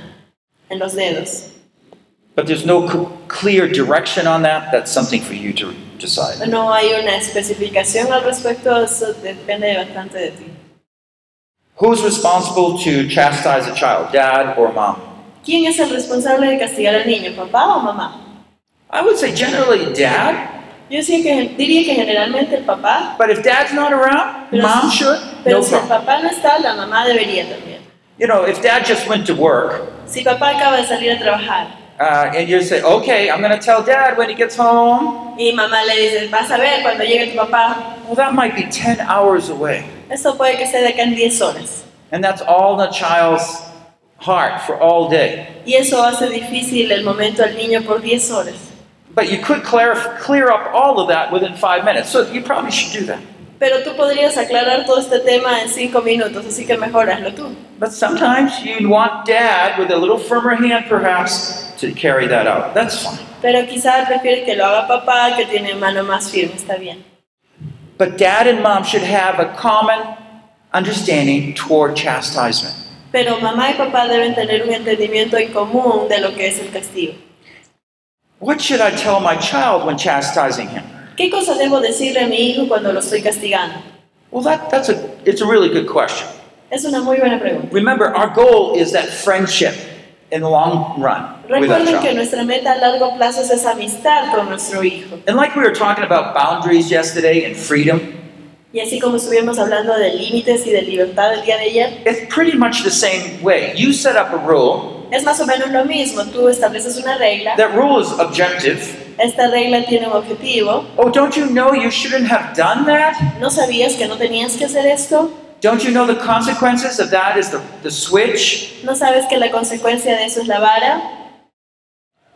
en los dedos. But there's no c- clear direction on that. That's something for you to decide. No hay una especificación al respecto, eso depende bastante de ti. Who's responsible to chastise a child, dad or mom? ¿Quién es el responsable de castigar al niño, papá o mamá? I would say generally dad, Yo sí que, diría que generalmente el papá, but if dad's not around, Pero mom si- should. pero No si el problem. papá no está, la mamá debería también. You know, if dad just went to work Si papá acaba de salir a trabajar uh, and you say, okay, I'm going to tell dad when he gets home, y mamá le dice, vas a ver cuando llegue tu papá, well, that might be 10 hours away. Eso puede que sea de acá en 10 horas. And that's all the child's heart for all day. Y eso hace difícil el momento al niño por 10 horas. But you could clear, clear up all of that within five minutes. So you probably should do that. Pero tú podrías aclarar todo este tema en 5 minutos, así que mejor hazlo tú. But sometimes you want dad with a little firmer hand, perhaps, to carry that out. That's fine. Pero quizás prefieres que lo haga papá, que tiene mano más firme, está bien. But dad and mom should have a common understanding toward chastisement. Pero mamá y papá deben tener un entendimiento en común de lo que es el castigo. What should I tell my child when chastising him? ¿Qué cosa debo decirle a mi hijo cuando lo estoy castigando? Well, that, that's a, it's a really good question. Es una muy buena pregunta. Remember, our goal is that friendship in the long run Recuerden que nuestra meta a largo plazo es esa amistad con nuestro hijo. And like we were talking about boundaries yesterday and freedom, Y así como estuvimos hablando de límites y de libertad el día de ayer, it's pretty much the same way. You set up a rule, es más o menos lo mismo. Tú estableces una regla, that rule is objective. esta regla tiene un objetivo. Oh, don't you know you shouldn't have done that? ¿No sabías que no tenías que hacer esto? Don't you know the consequences of that is the, the switch? ¿No sabes que la consecuencia de eso es la vara?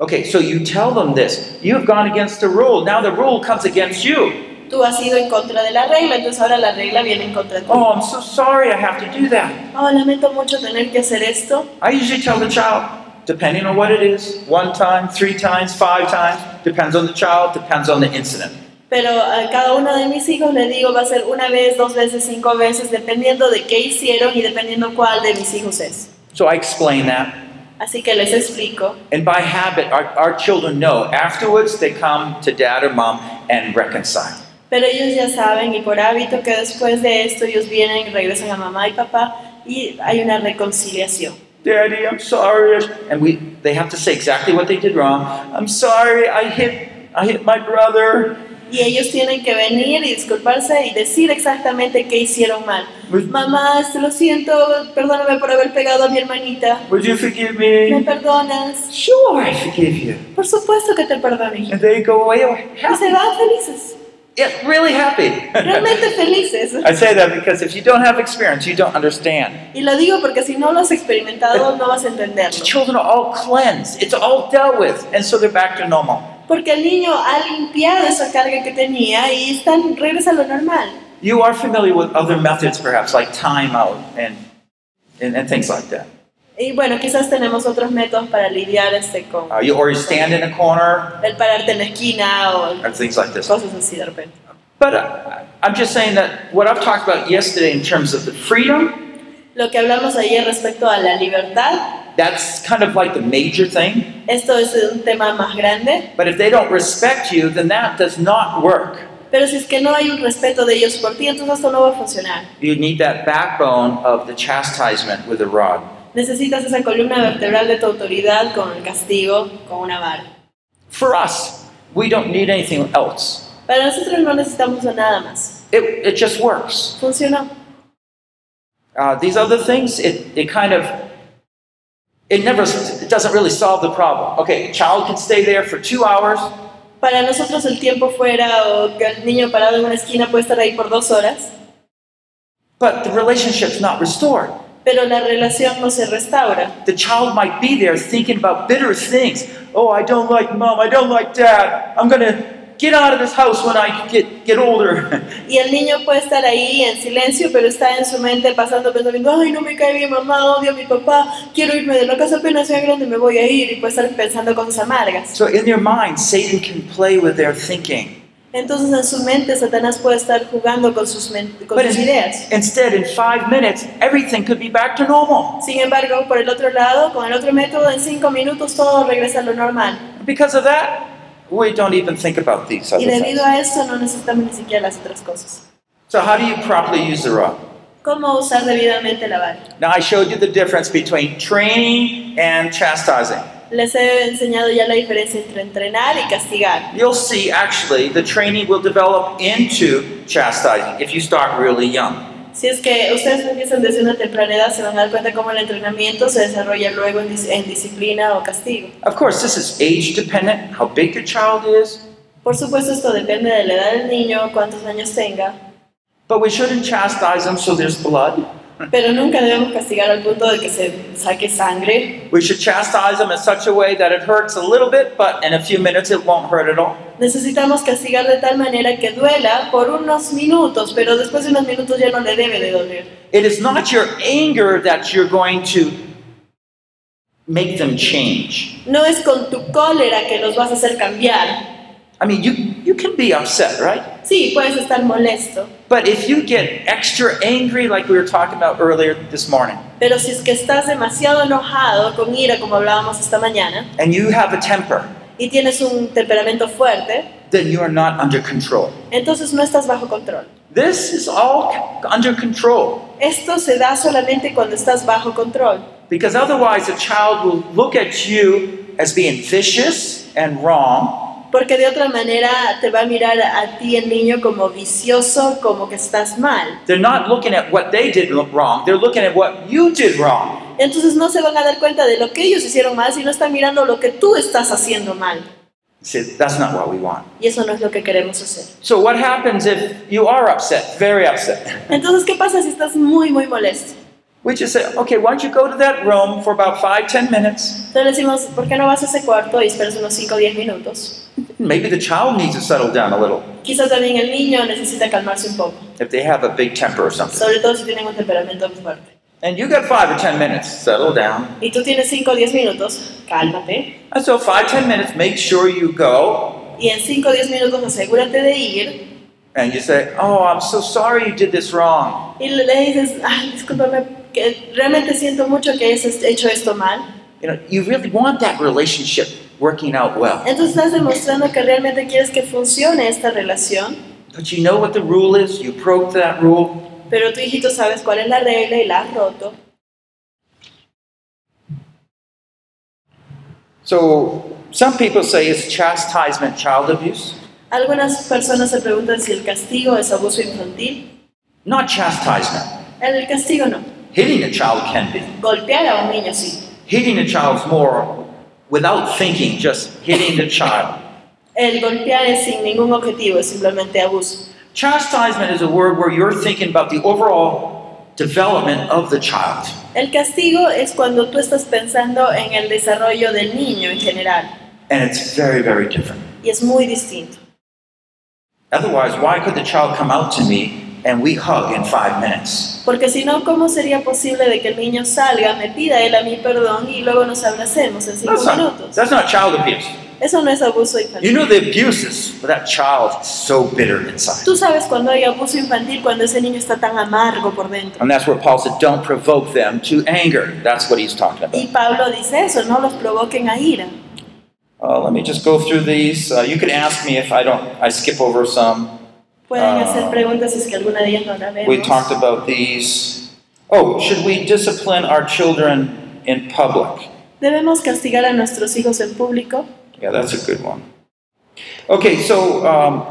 Okay, so you tell them this. You have gone against the rule. Now the rule comes against you. Tú has ido en contra de la regla, entonces ahora la regla viene en contra de ti. Oh, I'm so sorry I have to do that. Oh, lamento mucho tener que hacer esto. I usually tell the child, depending on what it is, one time, three times, five times, depends on the child, depends on the incident. Pero a cada uno de mis hijos le digo va a ser una vez, dos veces, cinco veces, dependiendo de qué hicieron y dependiendo cuál de mis hijos es. So I explain that. Así que les explico. And by habit, our, our children know. Afterwards, they come to dad or mom and reconcile. Pero ellos ya saben y por hábito que después de esto ellos vienen y regresan a mamá y papá y hay una reconciliación. Daddy, I'm sorry. And we, they have to say exactly what they did wrong. I'm sorry, I hit, I hit my brother. Y ellos tienen que venir y disculparse y decir exactamente qué hicieron mal. Mamá, este, lo siento, perdóname por haber pegado a mi hermanita. Would you forgive ¿Me me? perdonas? Sure, I forgive you. Por supuesto que te perdono. And they go away Y se happy. van felices, Yeah, really happy. realmente felices. I say that because if you don't have experience, you don't understand. Y lo digo porque si no lo has experimentado no vas a entenderlo. The children are all cleansed. It's all dealt with. And so they're back to normal. Porque el niño ha limpiado esa carga que tenía y están, regresa a lo normal. You are familiar with other methods, perhaps, like timeout and, and, and things like that. Y bueno, quizás tenemos otros métodos para lidiar este con Uh, you, or you stand in a corner el pararte en la esquina o and things like this. cosas así de repente. But uh, I'm just saying that what I've talked about yesterday in terms of the freedom, Lo que hablamos ayer respecto a la libertad, that's kind of like the major thing. esto es un tema más grande, But if they don't respect you, then that does not work. pero si es que no hay un respeto de ellos por ti, entonces esto no va a funcionar. You need that backbone of the chastisement with a rod. Necesitas esa columna vertebral de tu autoridad con el castigo, con una vara. For us, we don't need anything else. Para nosotros no necesitamos nada más. It, it just works. Funcionó. Uh, these other things, it, it kind of it never it doesn't really solve the problem. Okay, a child can stay there for two hours, Para nosotros el tiempo fuera o que el niño parado en una esquina puede estar ahí por dos horas, but the relationship's not restored. pero la relación no se restaura. The child might be there thinking about bitter things. Oh, I don't like mom. I don't like dad. I'm gonna get out of this house when I get get older. Y el niño puede estar ahí en silencio, pero está en su mente pasando pensando, ay, no me cae bien mamá, odio a mi papá, quiero irme de la casa apenas sea grande, me voy a ir, y puede estar pensando cosas amargas. so in their mind, Satan can play with their thinking. Entonces en su mente Satanás puede estar jugando con sus, con sus ideas. instead, in five minutes, everything could be back to normal. Sin embargo, por el otro lado, con el otro método, en cinco minutos todo regresa a lo normal. Because of that, we don't even think about these other things. debido a eso no necesitamos ni siquiera las otras cosas. So how do you properly use the rod? ¿Cómo usar debidamente la vara? Now I showed you the difference between training and chastising. Les he enseñado ya la diferencia entre entrenar y castigar. You'll see actually the training will develop into chastising if you start really young. Si es que ustedes empiezan desde una temprana edad, se van a dar cuenta cómo el entrenamiento se desarrolla luego en, dis- en disciplina o castigo. Of course, this is age dependent, how big the child is, Por supuesto, esto depende de la edad del niño, cuántos años tenga, but we shouldn't chastise them so there's blood. pero nunca debemos castigar al punto de que se saque sangre. We should chastise them in such a way that it hurts a little bit, but in a few minutes it won't hurt at all. Necesitamos castigar de tal manera que duela por unos minutos, pero después de unos minutos ya no le debe de doler. It is not your anger that you're going to make them change. No es con tu cólera que los vas a hacer cambiar. I mean, you, you can be upset, right? Sí, puedes estar molesto, But if you get extra angry, like we were talking about earlier this morning, pero si es que estás demasiado enojado, con ira, como hablábamos esta mañana, and you have a temper, y tienes un temperamento fuerte, then you are not under control. entonces no estás bajo control. This is all under control. Esto se da solamente cuando estás bajo control, Because otherwise, a child will look at you as being vicious and wrong, porque de otra manera te va a mirar a ti el niño como vicioso, como que estás mal. they're not looking at what they did wrong, they're looking at what you did wrong. Entonces no se van a dar cuenta de lo que ellos hicieron mal, sino están mirando lo que tú estás haciendo mal. See, that's not what we want. Y eso no es lo que queremos hacer. So, what happens if you are upset, very upset? Entonces, ¿qué pasa si estás muy, muy molesto? We just say, okay, why don't you go to that room for about five, ten minutes? Entonces decimos, ¿por qué no vas a ese cuarto y esperas unos 5 o 10 minutos? Maybe the child needs to settle down a little Quizás también el niño necesita calmarse un poco, if they have a big temper or something. sobre todo si tienen un temperamento fuerte. And you got five or ten minutes, settle down. Y tú tienes 5 o 10 minutos, cálmate. And so, five, ten minutes, make sure you go Y en 5 o 10 minutos asegúrate de ir and you say, oh, I'm so sorry you did this wrong. y le dices, ay, discúlpame, que realmente siento mucho que hayas hecho esto mal. You know, you really want that relationship working out well. Entonces estás demostrando que realmente quieres que funcione esta relación, But you know what the rule is? You broke that rule. Pero tu hijito sabes cuál es la regla y la has roto. So, some people say is chastisement child abuse? Algunas personas se preguntan si el castigo es abuso infantil. Not chastisement. El castigo no. Hitting a child can be. Golpear a un niño sí. Hitting a child's more without thinking, just hitting the child. El golpear es sin ningún objetivo, es simplemente abuso. Chastisement is a word where you're thinking about the overall development of the child. El castigo es cuando tú estás pensando en el desarrollo del niño en general And it's very, very different. y es muy distinto. Otherwise, why could the child come out to me and we hug in five minutes? Porque si no, ¿cómo sería posible de que el niño salga, me pida él a mí perdón y luego nos abracemos en cinco That's not, minutos? that's not child abuse. Eso no es abuso You know the abuses, for that child is so bitter inside. Tú sabes cuando hay abuso infantil, cuando ese niño está tan amargo por dentro. And that's where Paul said, don't provoke them to anger. That's what he's talking about. Y Pablo dice eso, no los provoquen a ira. Uh, let me just go through these. Uh, you can ask me if I don't, I skip over some. Pueden hacer preguntas si es que alguna de ellas no la We talked about these. Oh, should we discipline our children in public? ¿Debemos castigar a nuestros hijos en público? Yeah, that's a good one. Okay, so um,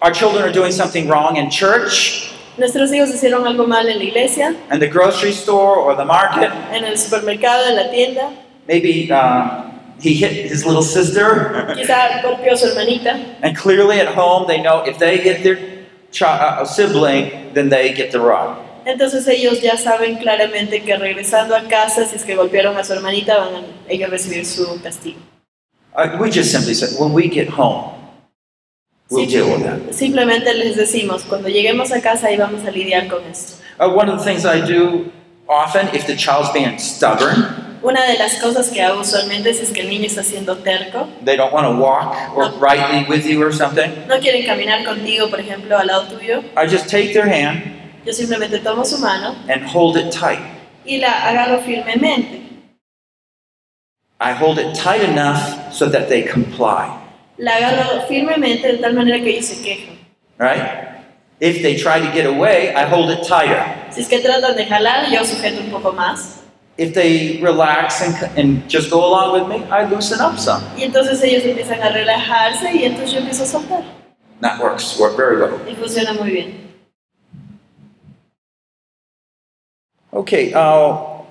our children are doing something wrong in church. Nuestros hijos hicieron algo mal en la iglesia, in the grocery store or the market. en el supermercado, en la tienda. Maybe uh, he hit his little sister. Quizá golpeó a su hermanita. and clearly at home, they know if they hit their chi- uh, sibling, then they get the rod. Entonces ellos ya saben claramente que regresando a casa, si es que golpearon a su hermanita, van a ellos recibir su castigo. Uh, we just simply said, when we get home, we'll deal with that. Simplemente les decimos, cuando lleguemos a casa ahí vamos a lidiar con esto. Uh, one of the things I do often, if the child's being stubborn, Una de las cosas que hago usualmente es que el niño está siendo terco, they don't want to walk or rightly with you or something, no quieren caminar contigo, por ejemplo, al lado tuyo, I just take their hand yo simplemente tomo su mano and hold it tight. y la agarro firmemente. I hold it tight enough so that they comply, La agarro firmemente de tal manera que ellos se quejan. right? If they try to get away, I hold it tighter. Si es que tratan de jalar, yo sujeto un poco más. If they relax and, and just go along with me, I loosen up some. Y entonces ellos empiezan a relajarse y entonces yo empiezo a soltar. That works work very well. Y funciona muy bien. Okay, uh,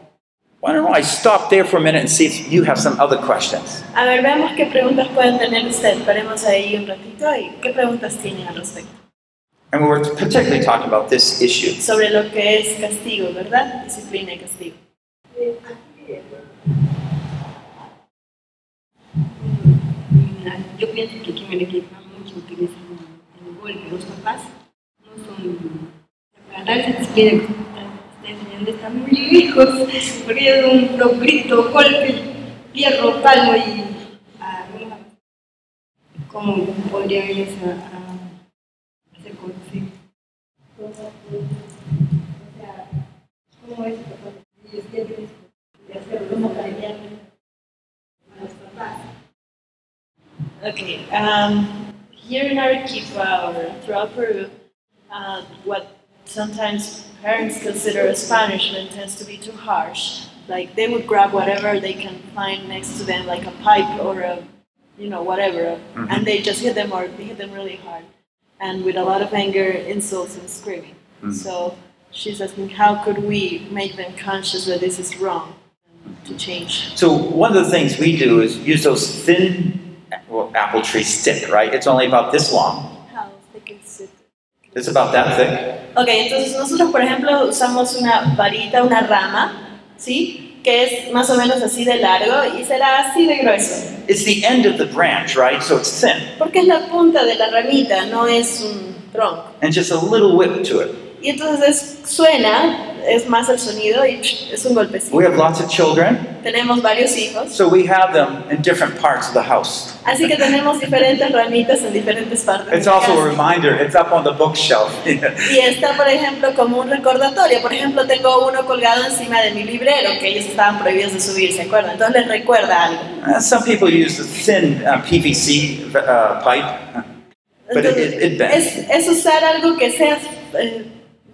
why don't I stop there for a minute and see if you have some other questions? A ver, veamos qué preguntas pueden tener ustedes. Paremos ahí un ratito y qué preguntas tienen al respecto. And we were particularly talking about this issue. Sobre lo que es castigo, ¿verdad? Disciplina y castigo. Yo pienso que aquí el equipo mucho utilizan el golpe. Los papás no son. Para darse disciplina, está enseñando a mis hijos, porque ellos un los grito, golpe, hierro, palmo y. ah, ¿Cómo podrían ellos a, a hacer? O sea, ¿cómo es? Ellos tienen que ¿cómo cambiar a los papás? Okay. Um, here in Arequipa or throughout Peru, uh, what sometimes parents consider as punishment tends to be too harsh. Like they would grab whatever they can find next to them, like a pipe or a, you know, whatever, and they just hit them or they hit them really hard, and with a lot of anger, insults, and screaming. So she's asking, how could we make them conscious that this is wrong to change? So one of the things we do is use those thin well, apple tree stick, right? It's only about this long. How they can sit. It's about that thick. Ok, entonces nosotros, por ejemplo, usamos una varita, una rama, ¿sí? Que es más o menos así de largo y será así de grueso. It's the end of the branch, right? So it's thin. Porque es la punta de la ramita, no es un tronco. And just a little whip to it. Y entonces es- suena, es más el sonido y es un golpecito. We have lots of children, Tenemos varios hijos, so we have them in different parts of the house. así que tenemos diferentes ramitas en diferentes partes. It's also a reminder, it's up on the bookshelf. Y está, por ejemplo, como un recordatorio. Por ejemplo, tengo uno colgado encima de mi librero, que ellos estaban prohibidos de subir, ¿se acuerdan? Entonces les recuerda algo. Uh, Some people use the thin uh, PVC uh, pipe, but it, it, it bends. es, es usar algo que sea, eh,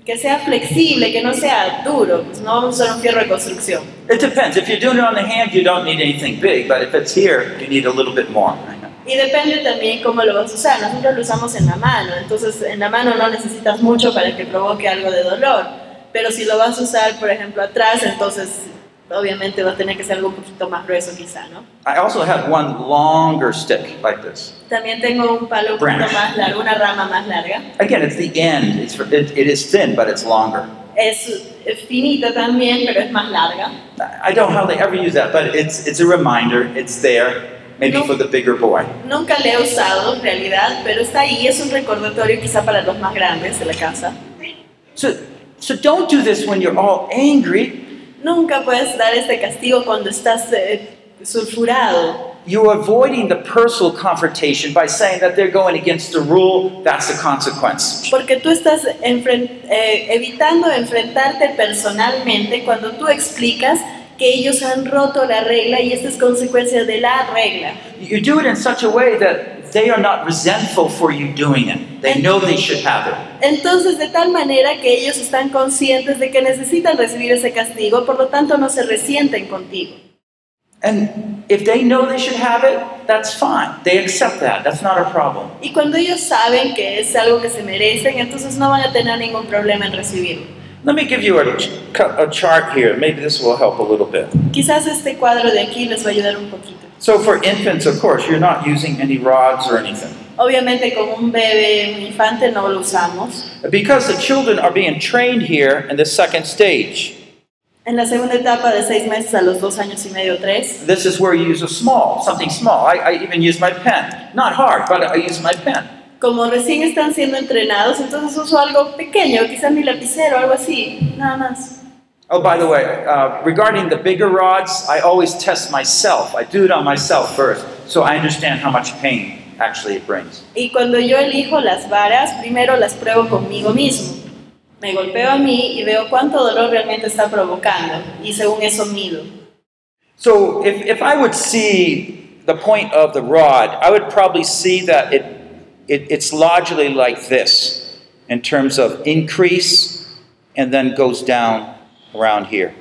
que sea flexible, que no sea duro. Pues no vamos a usar un fierro de construcción. It depends. If you're doing it on the hand, you don't need anything big, but if it's here, you need a little bit more. Y depende también cómo lo vas a usar. Nosotros lo usamos en la mano, entonces en la mano no necesitas mucho para que provoque algo de dolor. Pero si lo vas a usar, por ejemplo, atrás, entonces obviamente va a tener que ser algo un poquito más grueso quizá, ¿no? I also have one longer stick like this. También tengo un palo un poquito más largo, una rama más larga. Again, it's the end. It's for, it, it is thin, but it's longer. Es finita también, pero es más larga. I don't hardly ever use that, but it's it's a reminder. It's there, maybe No. for the bigger boy. Nunca le he usado en realidad, pero está ahí, es un recordatorio quizá para los más grandes de la casa. So so don't do this when you're all angry. Nunca puedes dar este castigo cuando estás eh, sulfurado. You're avoiding the personal confrontation by saying that they're going against the rule. That's the consequence. Porque tú estás enfren- eh, evitando enfrentarte personalmente cuando tú explicas que ellos han roto la regla y esta es consecuencia de la regla. You do it in such a way that they are not resentful for you doing it. They know they should have it. Entonces, de tal manera que ellos están conscientes de que necesitan recibir ese castigo, por lo tanto no se resienten contigo. And if they know they should have it, that's fine. They accept that. That's not a problem. Y cuando ellos saben que es algo que se merecen, entonces no van a tener ningún problema en recibirlo. Let me give you a, a chart here. Maybe this will help a little bit. Quizás este cuadro de aquí les va a ayudar un poquito. So for infants, of course, you're not using any rods or anything. Obviamente con un bebé, un infante no lo usamos. Because the children are being trained here in the second stage. En la segunda etapa de seis meses a los dos años y medio, tres, This is where you use a small, something small. I, I even use my pen. Not hard, but I use my pen. como recién están siendo entrenados, entonces uso algo pequeño, quizás mi lapicero, algo así, nada más. Oh, by the way, uh, regarding the bigger rods, I always test myself. I do it on myself first, so I understand how much pain actually it brings. Y cuando yo elijo las varas, primero las pruebo conmigo mismo. Me golpeo a mí y veo cuánto dolor realmente está provocando, y según eso mido. So if, if I would see the point of the rod, I would probably see that it, it, it's largely like this in terms of increase and then goes down around here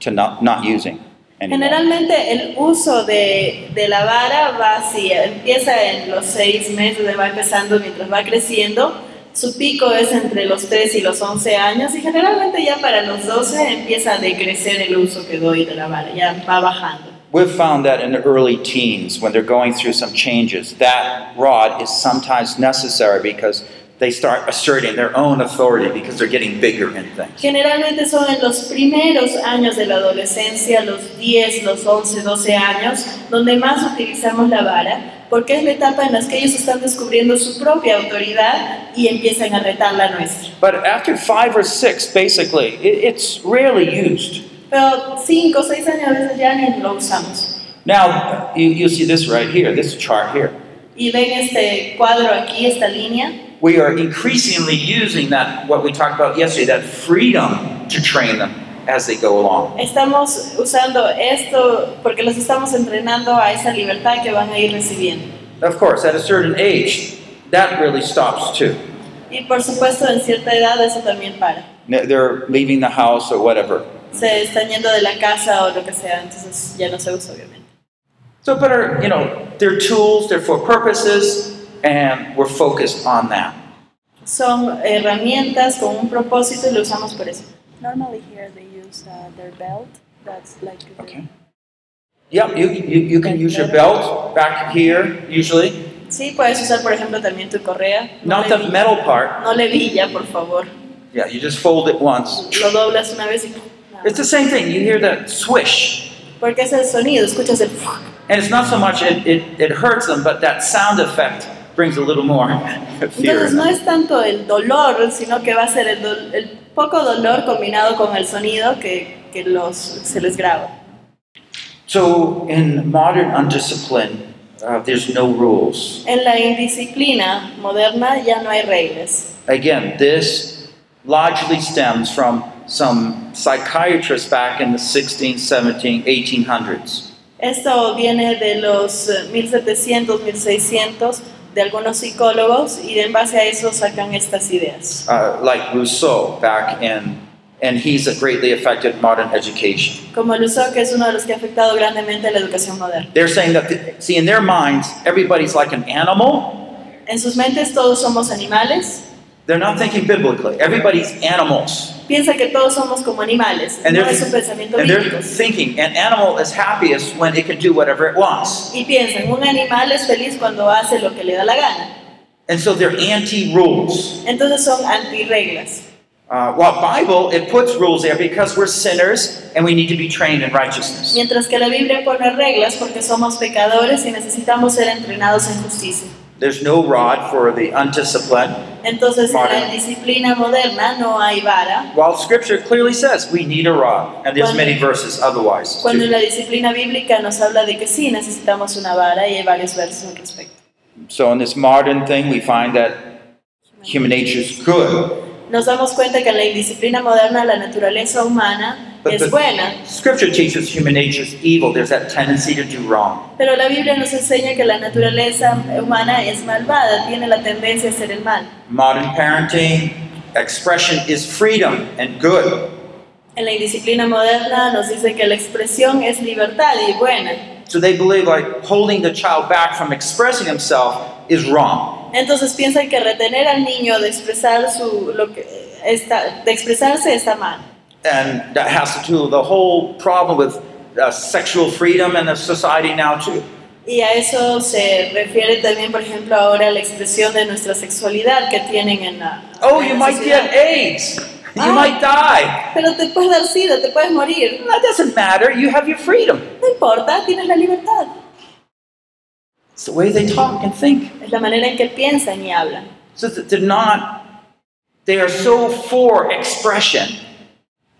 to not, not using anymore. Generalmente el uso de, de la vara va así, empieza en los seis meses, va empezando mientras va creciendo, su pico es entre los 3 y los 11 años y generalmente ya para los 12 empieza a decrecer el uso que doy de la vara, ya va bajando. We've found that in the early teens, when they're going through some changes, that rod is sometimes necessary because they start asserting their own authority because they're getting bigger in things. Generalmente son en los primeros años de la adolescencia, los 10, los 11, 12 años, donde más utilizamos la vara, porque es la etapa en la que ellos están descubriendo su propia autoridad y empiezan a retar la nuestra. But after five or six, basically, it, it's rarely used. Pero 5 o 6 años a veces ya ni lo usamos. Now, you, you see this right here, this chart here. Y ven este cuadro aquí, esta línea. We are increasingly using that, what we talked about yesterday, that freedom to train them as they go along. Estamos usando esto porque los estamos entrenando a esa libertad que van a ir recibiendo. Of course, at a certain age, that really stops too. Y por supuesto, en cierta edad eso también para. They're leaving the house or whatever. Se están yendo de la casa o lo que sea, entonces ya no se usa, obviamente. So, but are, you know, they're tools, they're for purposes, and we're focused on that. Son herramientas con un propósito y lo usamos por eso. Normally here they use uh, their belt. That's like the- Okay. Yep, you, you, you can use your belt back here, usually. Sí, puedes usar, por ejemplo, también tu correa. No Not the vi- metal part. No le villa, por favor. Yeah, you just fold it once. Lo doblas una vez y... nada. It's the same thing. You hear that swish. Porque es el sonido, escuchas el... And it's not so much it, it, it hurts them, but that sound effect brings a little more fear. Entonces no es tanto el dolor, sino que va a ser el, dol- el poco dolor combinado con el sonido que, que los, se les graba. So in modern undiscipline, uh, there's no rules. En la indisciplina moderna ya no hay reglas. Again, this largely stems from some psychiatrists back in the 16, 17, 1800s. Esto viene de los eh, 1700, 1600 de algunos psicólogos y en base a eso sacan estas ideas. Uh, like Rousseau back in, and he's greatly affected modern education. Como Rousseau, que es uno de los que ha afectado grandemente la educación moderna. They're saying that, the, see, in their minds, everybody's like an animal. En sus mentes todos somos animales. They're not thinking biblically. Everybody's animals. Piensa que todos somos como animales. And No they're, es un pensamiento and they're thinking an animal is happiest when it can do whatever it wants. Y piensan, un animal es feliz cuando hace lo que le da la gana. And so they're anti rules. Entonces son antirreglas. Uh, while Bible, it puts rules there because we're sinners and we need to be trained in righteousness. Mientras que la Biblia pone reglas porque somos pecadores y necesitamos ser entrenados en justicia. There's no rod for the undisciplined. Entonces en la Modern. disciplina moderna no hay vara, While Scripture clearly says we need a rod, and there's many verses otherwise. cuando too. la disciplina bíblica nos habla de que sí necesitamos una vara y hay varios versos al respecto. So in this modern thing, we find that human nature is good. Nos damos cuenta que en la indisciplina moderna la naturaleza humana But es buena, Scripture teaches human nature is evil. There's that tendency to do wrong. pero la Biblia nos enseña que la naturaleza humana es malvada, tiene la tendencia a hacer el mal. Modern parenting expression is freedom and good. En la indisciplina moderna nos dice que la expresión es libertad y buena. So they believe like holding the child back from expressing himself is wrong. Entonces piensan que retener al niño de expresar su lo que está, de expresarse está mal. And that has to do with the whole problem with uh, sexual freedom in the society now too. Y a eso se refiere también, por ejemplo, ahora la expresión de nuestra sexualidad que tienen en la, Oh, en you la might sociedad. get AIDS. You Ah. might die. Pero te puedes dar sida, te puedes morir. That doesn't matter. You have your freedom. No importa, tienes la libertad. It's the way they talk and think. Es la manera en que piensan y hablan. So that they're not, they are so for expression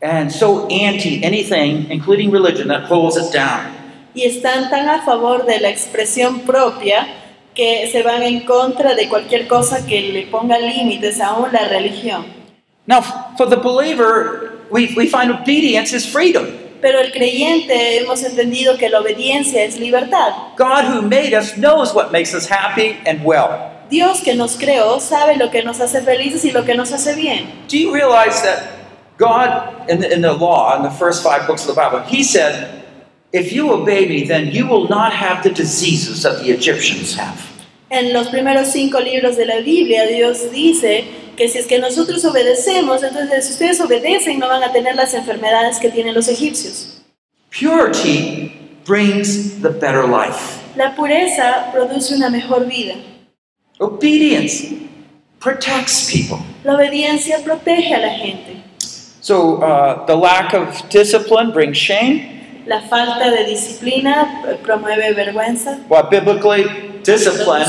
and so anti anything, including religion, that holds it down. Y están tan a favor de la expresión propia que se van en contra de cualquier cosa que le ponga límites, aún la religión. Now, for the believer, we, we find obedience is freedom. Pero el creyente hemos entendido que la obediencia es libertad. God, who made us, knows what makes us happy and well. Dios que nos creó sabe lo que nos hace felices y lo que nos hace bien. Do you realize that God, in the, in the law, in the first five books of the Bible, He said, If you obey me, then you will not have the diseases that the Egyptians have. En los primeros cinco libros de la Biblia, Dios dice que si es que nosotros obedecemos, entonces si ustedes obedecen no van a tener las enfermedades que tienen los egipcios. Purity brings the better life. La pureza produce una mejor vida. Obedience protects people. La obediencia protege a la gente. So uh, the lack of discipline brings shame, La falta de disciplina promueve vergüenza, while biblically, discipline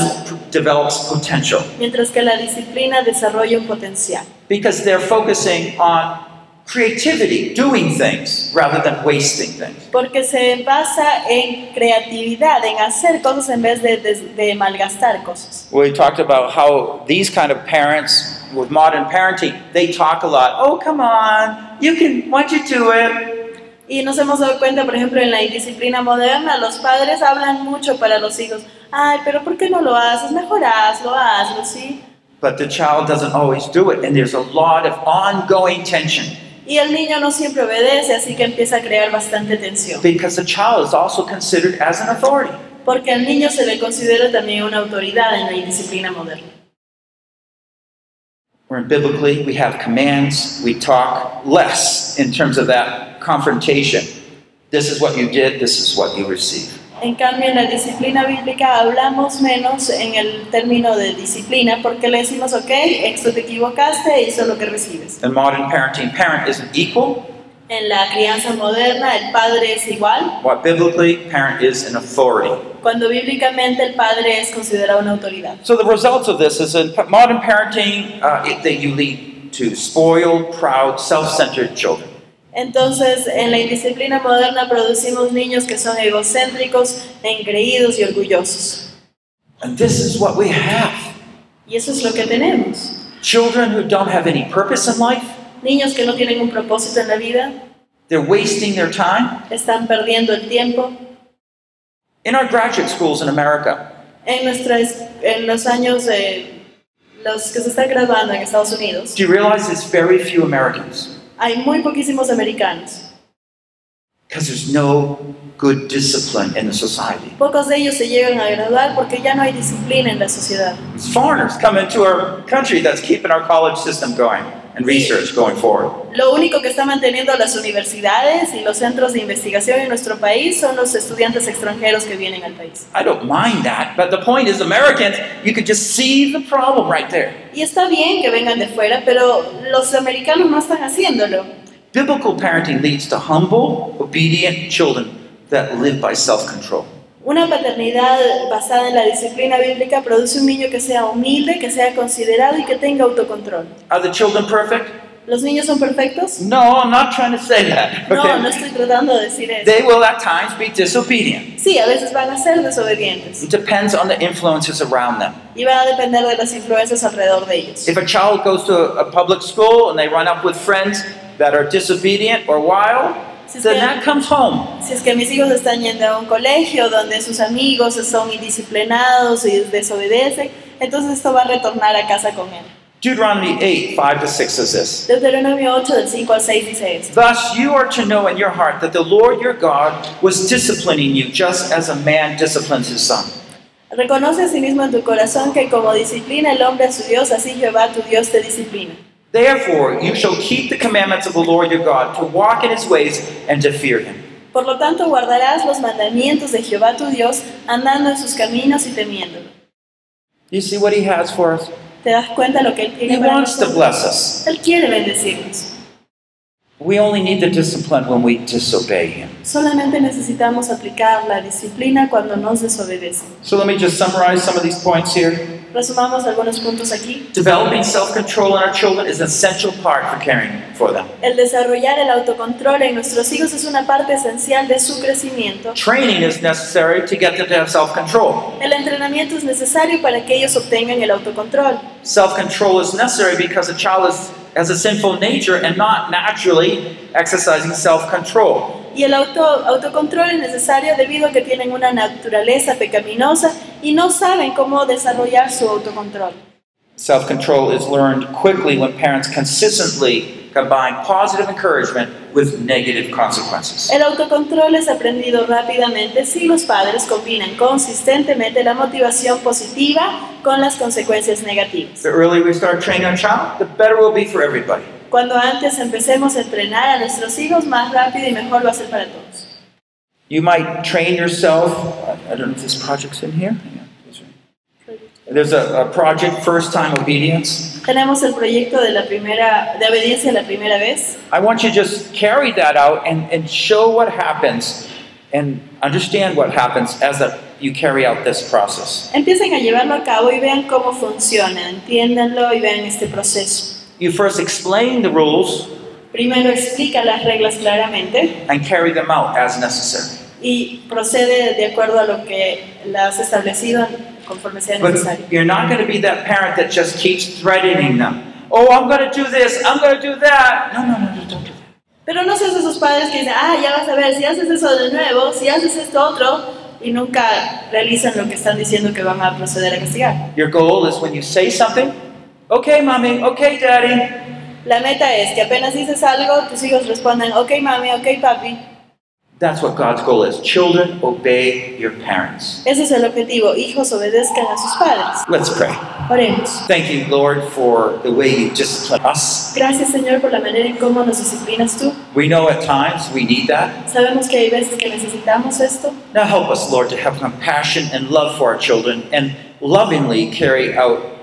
develops potential. Mientras que la disciplina desarrolla un potencial. because they're focusing on creativity, doing things, rather than wasting things. Porque se basa en creatividad, en hacer cosas en vez de, de- de malgastar cosas. We talked about how these kind of parents with modern parenting, they talk a lot. Oh, come on, you can, why don't you do it? Y nos hemos dado cuenta, por ejemplo, en la indisciplina moderna, los padres hablan mucho para los hijos. Ay, pero ¿por qué no lo haces? Mejor hazlo, hazlo, ¿sí? But the child doesn't always do it, and there's a lot of ongoing tension Y el niño no siempre obedece, así que empieza a crear bastante tensión. because the child is also considered as an authority. Porque al niño se le considera también una autoridad en la indisciplina moderna. Where biblically we have commands, we talk less in terms of that confrontation. This is what you did, this is what you receive. En cambio, en la disciplina bíblica hablamos menos en el término de disciplina porque le decimos, ok, esto te equivocaste, eso es lo que recibes. In modern parenting, parent isn't equal. En la crianza moderna, el padre es igual, What biblically, parent is an authority. cuando bíblicamente el padre es considerado una autoridad. So the results of this is in modern parenting uh, it, that you lead to spoiled, proud, self-centered children. Entonces, en la indisciplina moderna producimos niños que son egocéntricos, engreídos y orgullosos. And this is what we have. Y eso es lo que tenemos. Children who don't have any purpose in life, Niños que no tienen un propósito en la vida, they're wasting their time. están perdiendo el tiempo. In our graduate schools in America, En, nuestras, en los años de los que se están graduando en Estados Unidos, do you realize there's very few Americans? Hay muy poquísimos americanos. Because there's no good discipline in the society. Pocos de ellos se llegan a graduar porque ya no hay disciplina en la sociedad. It's foreigners come into our country that's keeping our college system going and research going forward. Lo único que está manteniendo las universidades y los centros de investigación en nuestro país son los estudiantes extranjeros que vienen al país. I don't mind that, but the point is, Americans, you could just see the problem right there. Y está bien que vengan de fuera, pero los americanos no están haciéndolo. Biblical parenting leads to humble, obedient children that live by self control. Una paternidad basada en la disciplina bíblica produce un niño que sea humilde, que sea considerado y que tenga autocontrol. Are the children perfect? ¿Los niños son perfectos? No, I'm not trying to say that. No, okay? no estoy tratando de decir eso. They will at times be disobedient. Sí, a veces van a ser desobedientes It depends on the influences around them. y va a depender de las influencias alrededor de ellos. If a child goes to a public school and they run up with friends that are disobedient or wild, Si es, que, that comes home. si es que mis hijos están yendo a un colegio donde sus amigos son indisciplinados y desobedecen, entonces esto va a retornar a casa con él. Deuteronomy 8, 5 to 6 says this. Deuteronomio 8 del 5 al 6 dice esto. Thus you are to know in your heart that the Lord your God was disciplining you just as a man disciplines his son. Reconoce a sí mismo en tu corazón que como disciplina el hombre a su Dios, así Jehová tu Dios te disciplina. Therefore you shall keep the commandments of the Lord your God to walk in his ways and to fear him. Por lo tanto, guardarás los mandamientos de Jehová tu Dios, andando en sus caminos y temiéndolo. You see what he has for us? ¿Te das cuenta lo que Él He para wants to nosotros? bless us. Él quiere bendecirnos. We only need the discipline when we disobey him. Solamente necesitamos aplicar la disciplina cuando nos desobedecen. So let me just summarize some of these points here. Resumamos algunos puntos aquí. Developing self-control in our children is an essential part for caring for them. El desarrollar el autocontrol en nuestros hijos es una parte esencial de su crecimiento. Training is necessary to get them to have self-control. El entrenamiento es necesario para que ellos obtengan el autocontrol. Self-control is necessary because a child is, has a sinful nature and not naturally exercising self-control. Y el auto, autocontrol es necesario debido a que tienen una naturaleza pecaminosa y no saben cómo desarrollar su autocontrol. Self-control is learned quickly when parents consistently combine positive encouragement with negative consequences. El autocontrol es aprendido rápidamente si los padres combinan consistentemente la motivación positiva con las consecuencias negativas. The earlier we start training our child, the better it will be for everybody. Cuando antes empecemos a entrenar a nuestros hijos, más rápido y mejor va a ser para todos. You might train yourself. I don't know if this project's in here. There's a, a project, first time obedience. Tenemos el proyecto de la primera, de obediencia la primera vez. I want you to just carry that out and, and show what happens and understand what happens as that you carry out this process. Empiecen a llevarlo a cabo y vean cómo funciona, entiéndanlo y vean este proceso. You first explain the rules Primero explica las reglas claramente and carry them out as necessary. y procede de acuerdo a lo que las has establecido conforme sea necesario. But you're not going to be that parent that just keeps threatening them. Oh, I'm going to do this, I'm going to do that. No, no, no, no, don't do that. Pero no seas esos padres que dicen, ah, ya vas a ver, si haces eso de nuevo, si haces esto otro, y nunca realizan lo que están diciendo que van a proceder a castigar. Your goal is when you say something, okay, mommy, okay, daddy. La meta es que apenas dices algo, tus hijos respondan, ok mami, ok papi. That's what God's goal is. Children, obey your parents. Ese es el objetivo, hijos obedezcan a sus padres. Let's pray. Oremos. Thank you, Lord, for the way you discipline us. Gracias Señor por la manera en cómo nos disciplinas tú. We know at times we need that. Sabemos que hay veces que necesitamos esto. Now help us, Lord, to have compassion and love for our children and lovingly carry out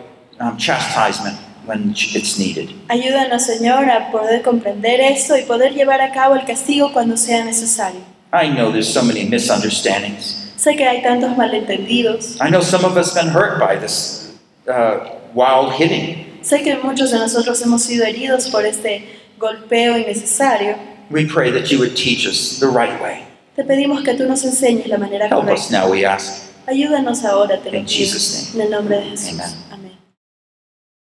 um, chastisement when it's needed. Ayúdanos Señor a poder comprender esto y poder llevar a cabo el castigo cuando sea necesario. I know there's so many misunderstandings. Sé que hay tantos malentendidos. I know some of us been hurt by this uh, wild hitting. Sé que muchos de nosotros hemos sido heridos por este golpeo innecesario. We pray that you would teach us the right way. Te pedimos que tú nos enseñes la manera Help us correcta. now, we ask. Ayúdanos ahora, te lo In pido. En el nombre de Jesús. Amen.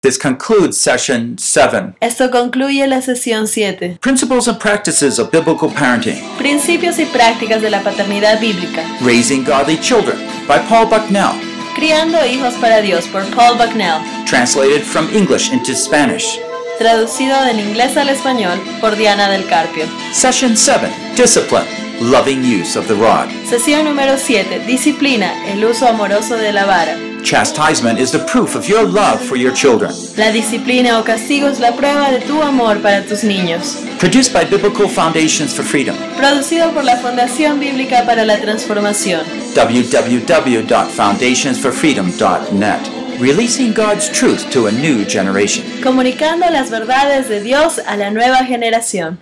This concludes session 7 Esto concluye la sesión 7. Principles and Practices of Biblical Parenting Principios y prácticas de la paternidad bíblica. Raising Godly Children by Paul Bucknell. Criando hijos para Dios por Paul Bucknell. Translated from English into Spanish. Traducido del inglés al español por Diana del Carpio. Session 7 Discipline Loving Use of the Rod. Sesión número 7. Disciplina, el uso amoroso de la vara. Chastisement is the proof of your love for your children. La disciplina o castigo es la prueba de tu amor para tus niños. Produced by Biblical Foundations for Freedom. Producido por la Fundación Bíblica para la Transformación. www.foundationsforfreedom.net. Releasing God's truth to a new generation. Comunicando las verdades de Dios a la nueva generación.